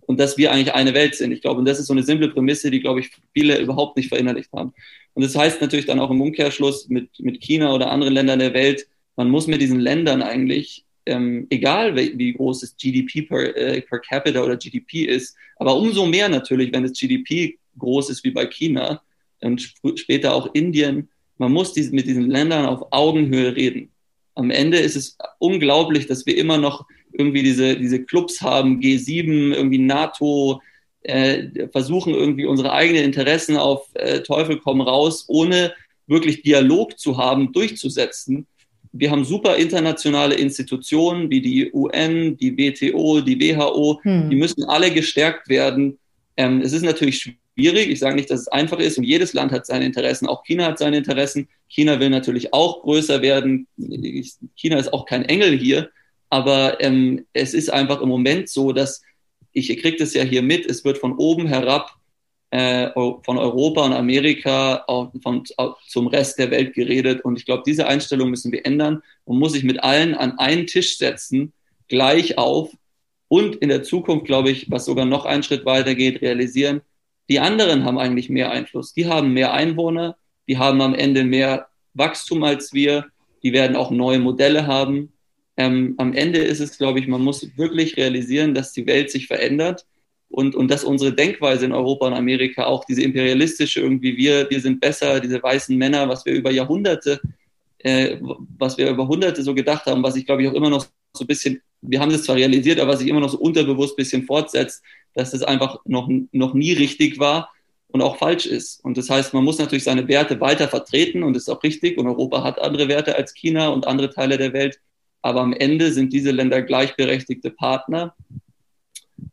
und dass wir eigentlich eine Welt sind. Ich glaube, und das ist so eine simple Prämisse, die, glaube ich, viele überhaupt nicht verinnerlicht haben. Und das heißt natürlich dann auch im Umkehrschluss mit, mit China oder anderen Ländern der Welt, man muss mit diesen Ländern eigentlich, ähm, egal wie, wie, groß das GDP per, äh, per capita oder GDP ist, aber umso mehr natürlich, wenn das GDP groß ist wie bei China und sp später auch Indien, man muss mit diesen Ländern auf Augenhöhe reden. Am Ende ist es unglaublich, dass wir immer noch irgendwie diese, diese Clubs haben, G7, irgendwie NATO, äh, versuchen irgendwie unsere eigenen Interessen auf äh, Teufel komm raus, ohne wirklich Dialog zu haben, durchzusetzen. wir haben super internationale Institutionen wie die UN, die WTO, die WHO, hm. die müssen alle gestärkt werden. Ähm, es ist natürlich schwierig. Ich sage nicht, dass es einfach ist und jedes Land hat seine Interessen. Auch China hat seine Interessen. China will natürlich auch größer werden. China ist auch kein Engel hier, aber ähm, es ist einfach im Moment so, dass ich kriege das ja hier mit, es wird von oben herab äh, von Europa und Amerika auch von, auch zum Rest der Welt geredet. Und ich glaube, diese Einstellung müssen wir ändern und muss sich mit allen an einen Tisch setzen, gleich auf und in der Zukunft, glaube ich, was sogar noch einen Schritt weiter geht, realisieren, die anderen haben eigentlich mehr Einfluss. Die haben mehr Einwohner, die haben am Ende mehr Wachstum als wir, die werden auch neue Modelle haben. Ähm, am Ende ist es, glaube ich, man muss wirklich realisieren, dass die Welt sich verändert und, und dass unsere Denkweise in Europa und Amerika auch diese imperialistische irgendwie, wir, wir sind besser, diese weißen Männer, was wir über Jahrhunderte, äh, was wir über Hunderte so gedacht haben, was ich glaube ich auch immer noch so ein bisschen, wir haben das zwar realisiert, aber sich immer noch so unterbewusst ein bisschen fortsetzt, dass das einfach noch, noch nie richtig war und auch falsch ist. Und das heißt, man muss natürlich seine Werte weiter vertreten und das ist auch richtig. Und Europa hat andere Werte als China und andere Teile der Welt. Aber am Ende sind diese Länder gleichberechtigte Partner.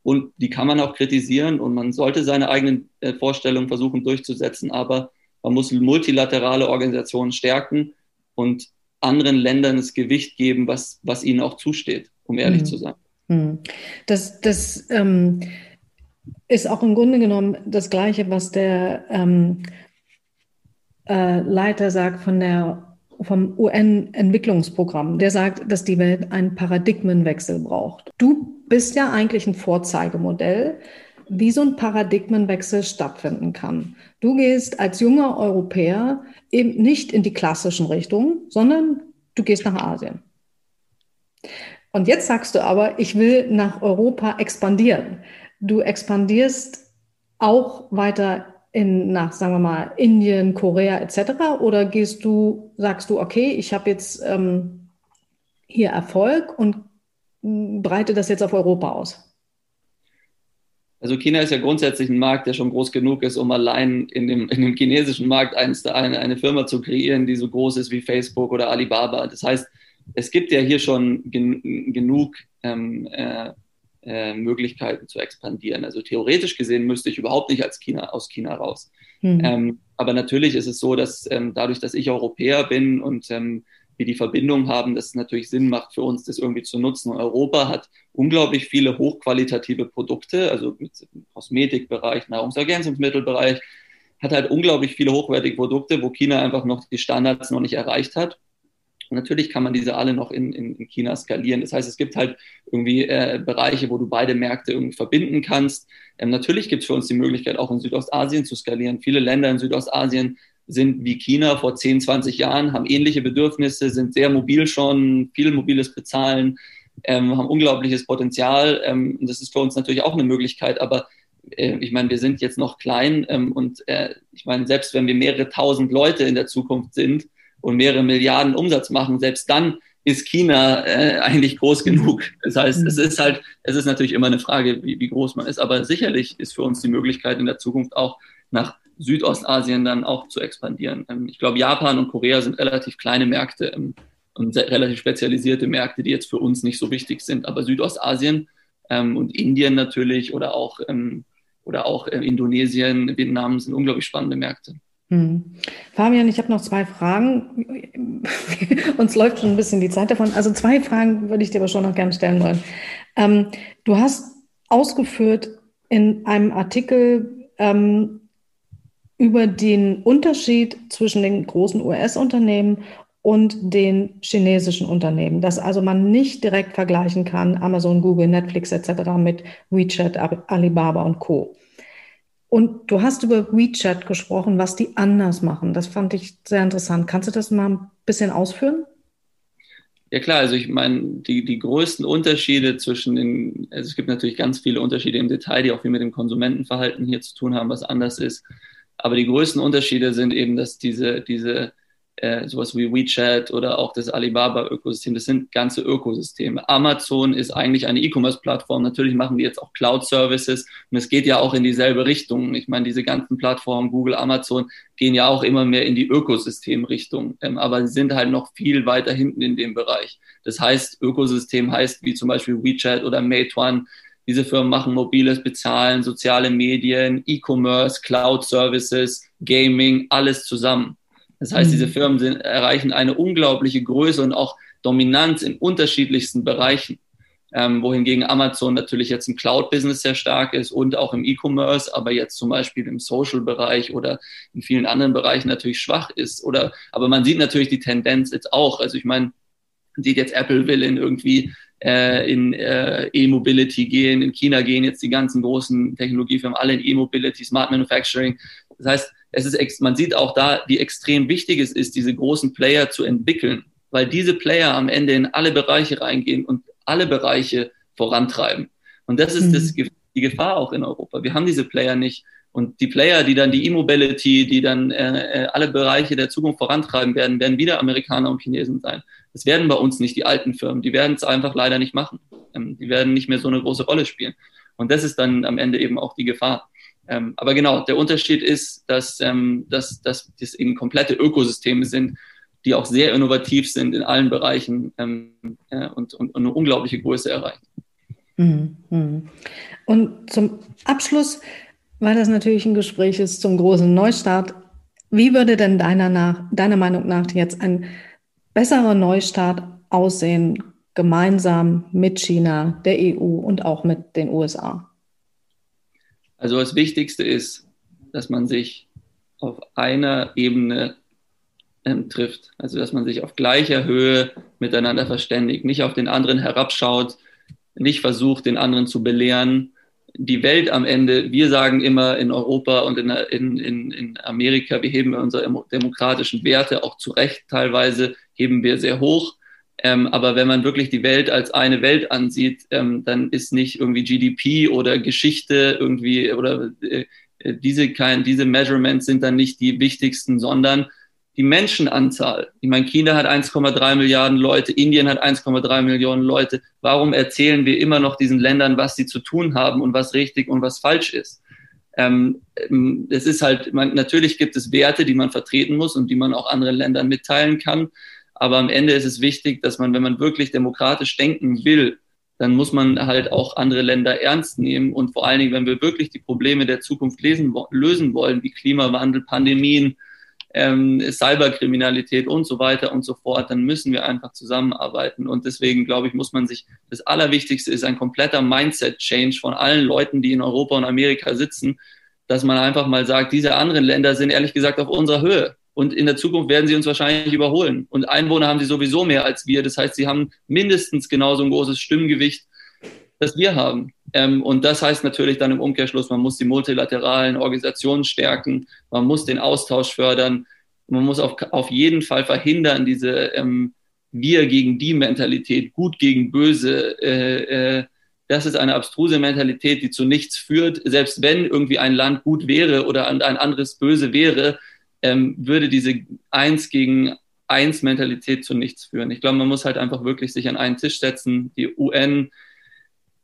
Und die kann man auch kritisieren und man sollte seine eigenen äh, Vorstellungen versuchen durchzusetzen. Aber man muss multilaterale Organisationen stärken und anderen Ländern das Gewicht geben, was, was ihnen auch zusteht, um ehrlich mhm. zu sein. Mhm. Das, das ähm, ist auch im Grunde genommen das Gleiche, was der ähm, äh, Leiter sagt von der, vom UN-Entwicklungsprogramm. Der sagt, dass die Welt einen Paradigmenwechsel braucht. Du bist ja eigentlich ein Vorzeigemodell, wie so ein Paradigmenwechsel stattfinden kann. Du gehst als junger Europäer eben nicht in die klassischen Richtungen, sondern du gehst nach Asien. Und jetzt sagst du aber, ich will nach Europa expandieren du expandierst auch weiter in, nach, sagen wir mal, Indien, Korea etc. Oder gehst du, sagst du, okay, ich habe jetzt ähm, hier Erfolg und breite das jetzt auf Europa aus? Also China ist ja grundsätzlich ein Markt, der schon groß genug ist, um allein in dem, in dem chinesischen Markt eine, eine Firma zu kreieren, die so groß ist wie Facebook oder Alibaba. Das heißt, es gibt ja hier schon gen, genug ähm, äh, äh, Möglichkeiten zu expandieren. Also theoretisch gesehen müsste ich überhaupt nicht als China, aus China raus. Mhm. Ähm, aber natürlich ist es so, dass ähm, dadurch, dass ich Europäer bin und ähm, wir die Verbindung haben, dass es natürlich Sinn macht für uns, das irgendwie zu nutzen. Und Europa hat unglaublich viele hochqualitative Produkte, also im Kosmetikbereich, Nahrungsergänzungsmittelbereich, hat halt unglaublich viele hochwertige Produkte, wo China einfach noch die Standards noch nicht erreicht hat. Natürlich kann man diese alle noch in, in, in China skalieren. Das heißt, es gibt halt irgendwie äh, Bereiche, wo du beide Märkte irgendwie verbinden kannst. Ähm, natürlich gibt es für uns die Möglichkeit, auch in Südostasien zu skalieren. Viele Länder in Südostasien sind wie China vor 10, 20 Jahren, haben ähnliche Bedürfnisse, sind sehr mobil schon, viel mobiles Bezahlen, ähm, haben unglaubliches Potenzial. Ähm, das ist für uns natürlich auch eine Möglichkeit, aber äh, ich meine, wir sind jetzt noch klein ähm, und äh, ich meine, selbst wenn wir mehrere tausend Leute in der Zukunft sind, und mehrere Milliarden Umsatz machen, selbst dann ist China äh, eigentlich groß genug. Das heißt, es ist halt, es ist natürlich immer eine Frage, wie, wie groß man ist, aber sicherlich ist für uns die Möglichkeit in der Zukunft auch nach Südostasien dann auch zu expandieren. Ähm, ich glaube, Japan und Korea sind relativ kleine Märkte ähm, und relativ spezialisierte Märkte, die jetzt für uns nicht so wichtig sind. Aber Südostasien ähm, und Indien natürlich oder auch, oder auch äh, Indonesien, Vietnam sind unglaublich spannende Märkte. Hm. Fabian, ich habe noch zwei Fragen. (laughs) Uns läuft schon ein bisschen die Zeit davon. Also zwei Fragen würde ich dir aber schon noch gerne stellen wollen. Ähm, du hast ausgeführt in einem Artikel ähm, über den Unterschied zwischen den großen US-Unternehmen und den chinesischen Unternehmen, dass also man nicht direkt vergleichen kann, Amazon, Google, Netflix etc. mit WeChat, Alibaba und Co. Und du hast über WeChat gesprochen, was die anders machen. Das fand ich sehr interessant. Kannst du das mal ein bisschen ausführen? Ja klar, also ich meine, die, die größten Unterschiede zwischen den, also es gibt natürlich ganz viele Unterschiede im Detail, die auch viel mit dem Konsumentenverhalten hier zu tun haben, was anders ist. Aber die größten Unterschiede sind eben, dass diese, diese äh, sowas wie WeChat oder auch das Alibaba-Ökosystem, das sind ganze Ökosysteme. Amazon ist eigentlich eine E-Commerce-Plattform. Natürlich machen die jetzt auch Cloud-Services und es geht ja auch in dieselbe Richtung. Ich meine, diese ganzen Plattformen, Google, Amazon, gehen ja auch immer mehr in die Ökosystemrichtung, ähm, aber sie sind halt noch viel weiter hinten in dem Bereich. Das heißt, Ökosystem heißt wie zum Beispiel WeChat oder Meituan, diese Firmen machen mobiles Bezahlen, soziale Medien, E-Commerce, Cloud-Services, Gaming, alles zusammen. Das heißt, diese mhm. Firmen sind, erreichen eine unglaubliche Größe und auch Dominanz in unterschiedlichsten Bereichen. Ähm, wohingegen Amazon natürlich jetzt im Cloud-Business sehr stark ist und auch im E-Commerce, aber jetzt zum Beispiel im Social-Bereich oder in vielen anderen Bereichen natürlich schwach ist. Oder, aber man sieht natürlich die Tendenz jetzt auch. Also ich meine, man sieht jetzt Apple will in irgendwie äh, in äh, E-Mobility gehen, in China gehen jetzt die ganzen großen Technologiefirmen alle in E-Mobility, Smart Manufacturing. Das heißt, es ist, man sieht auch da, wie extrem wichtig es ist, diese großen Player zu entwickeln, weil diese Player am Ende in alle Bereiche reingehen und alle Bereiche vorantreiben. Und das ist mhm. das, die Gefahr auch in Europa. Wir haben diese Player nicht. Und die Player, die dann die E-Mobility, die dann äh, äh, alle Bereiche der Zukunft vorantreiben werden, werden wieder Amerikaner und Chinesen sein. Das werden bei uns nicht die alten Firmen. Die werden es einfach leider nicht machen. Ähm, die werden nicht mehr so eine große Rolle spielen. Und das ist dann am Ende eben auch die Gefahr. Ähm, aber genau, der Unterschied ist, dass, ähm, dass, dass das eben komplette Ökosysteme sind, die auch sehr innovativ sind in allen Bereichen ähm, äh, und, und, und, eine unglaubliche Größe erreichen. Mhm, mhm. Und zum Abschluss, weil das natürlich ein Gespräch ist zum großen Neustart, wie würde denn deiner, nach, deiner Meinung nach jetzt ein besserer Neustart aussehen, gemeinsam mit China, der EU und auch mit den USA? Also das Wichtigste ist, dass man sich auf einer Ebene ähm, trifft. Also dass man sich auf gleicher Höhe miteinander verständigt, nicht auf den anderen herabschaut, nicht versucht, den anderen zu belehren. Die Welt am Ende, wir sagen immer in Europa und in, in, in Amerika, wir heben unsere demokratischen Werte auch zu Recht teilweise, heben wir sehr hoch. Ähm, aber wenn man wirklich die Welt als eine Welt ansieht, ähm, dann ist nicht irgendwie GDP oder Geschichte irgendwie oder äh, diese, kein, diese Measurements sind dann nicht die wichtigsten, sondern die Menschenanzahl. Ich meine, China hat 1,3 Milliarden Leute, Indien hat 1,3 Millionen Leute. Warum erzählen wir immer noch diesen Ländern, was sie zu tun haben und was richtig und was falsch ist? Ähm, ähm es ist halt, man, natürlich gibt es Werte, die man vertreten muss und die man auch anderen Ländern mitteilen kann. Aber am Ende ist es wichtig, dass man, wenn man wirklich demokratisch denken will, dann muss man halt auch andere Länder ernst nehmen. Und vor allen Dingen, wenn wir wirklich die Probleme der Zukunft lesen, lösen wollen, wie Klimawandel, Pandemien, ähm, Cyberkriminalität und so weiter und so fort, dann müssen wir einfach zusammenarbeiten. Und deswegen, glaube ich, muss man sich, das Allerwichtigste ist ein kompletter Mindset-Change von allen Leuten, die in Europa und Amerika sitzen, dass man einfach mal sagt, diese anderen Länder sind ehrlich gesagt auf unserer Höhe. Und in der Zukunft werden sie uns wahrscheinlich überholen. Und Einwohner haben sie sowieso mehr als wir. Das heißt, sie haben mindestens genauso ein großes Stimmgewicht, das wir haben. Ähm, und das heißt natürlich dann im Umkehrschluss, man muss die multilateralen Organisationen stärken, man muss den Austausch fördern, man muss auf, auf jeden Fall verhindern, diese ähm, wir gegen die Mentalität, gut gegen böse. Äh, äh, das ist eine abstruse Mentalität, die zu nichts führt. Selbst wenn irgendwie ein Land gut wäre oder ein anderes böse wäre, ähm, würde diese Eins gegen Eins Mentalität zu nichts führen. Ich glaube, man muss halt einfach wirklich sich an einen Tisch setzen, die UN,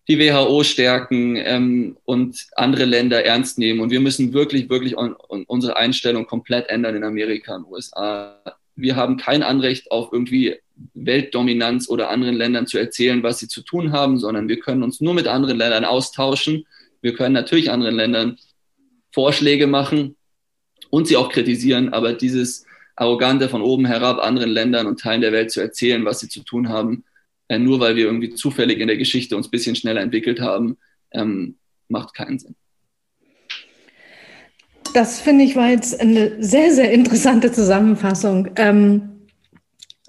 die WHO stärken ähm, und andere Länder ernst nehmen. Und wir müssen wirklich, wirklich on, on unsere Einstellung komplett ändern in Amerika und USA. Wir haben kein Anrecht auf irgendwie Weltdominanz oder anderen Ländern zu erzählen, was sie zu tun haben, sondern wir können uns nur mit anderen Ländern austauschen. Wir können natürlich anderen Ländern Vorschläge machen, und sie auch kritisieren, aber dieses arrogante von oben herab anderen Ländern und Teilen der Welt zu erzählen, was sie zu tun haben, äh, nur weil wir irgendwie zufällig in der Geschichte uns ein bisschen schneller entwickelt haben, ähm, macht keinen Sinn. Das finde ich war jetzt eine sehr, sehr interessante Zusammenfassung. Ähm,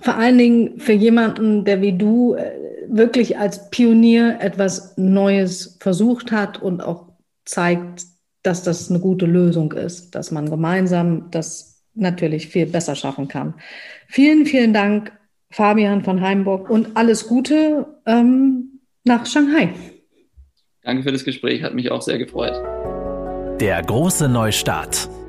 vor allen Dingen für jemanden, der wie du äh, wirklich als Pionier etwas Neues versucht hat und auch zeigt, dass das eine gute Lösung ist, dass man gemeinsam das natürlich viel besser schaffen kann. Vielen, vielen Dank, Fabian von Heimburg und alles Gute ähm, nach Shanghai. Danke für das Gespräch, hat mich auch sehr gefreut. Der große Neustart.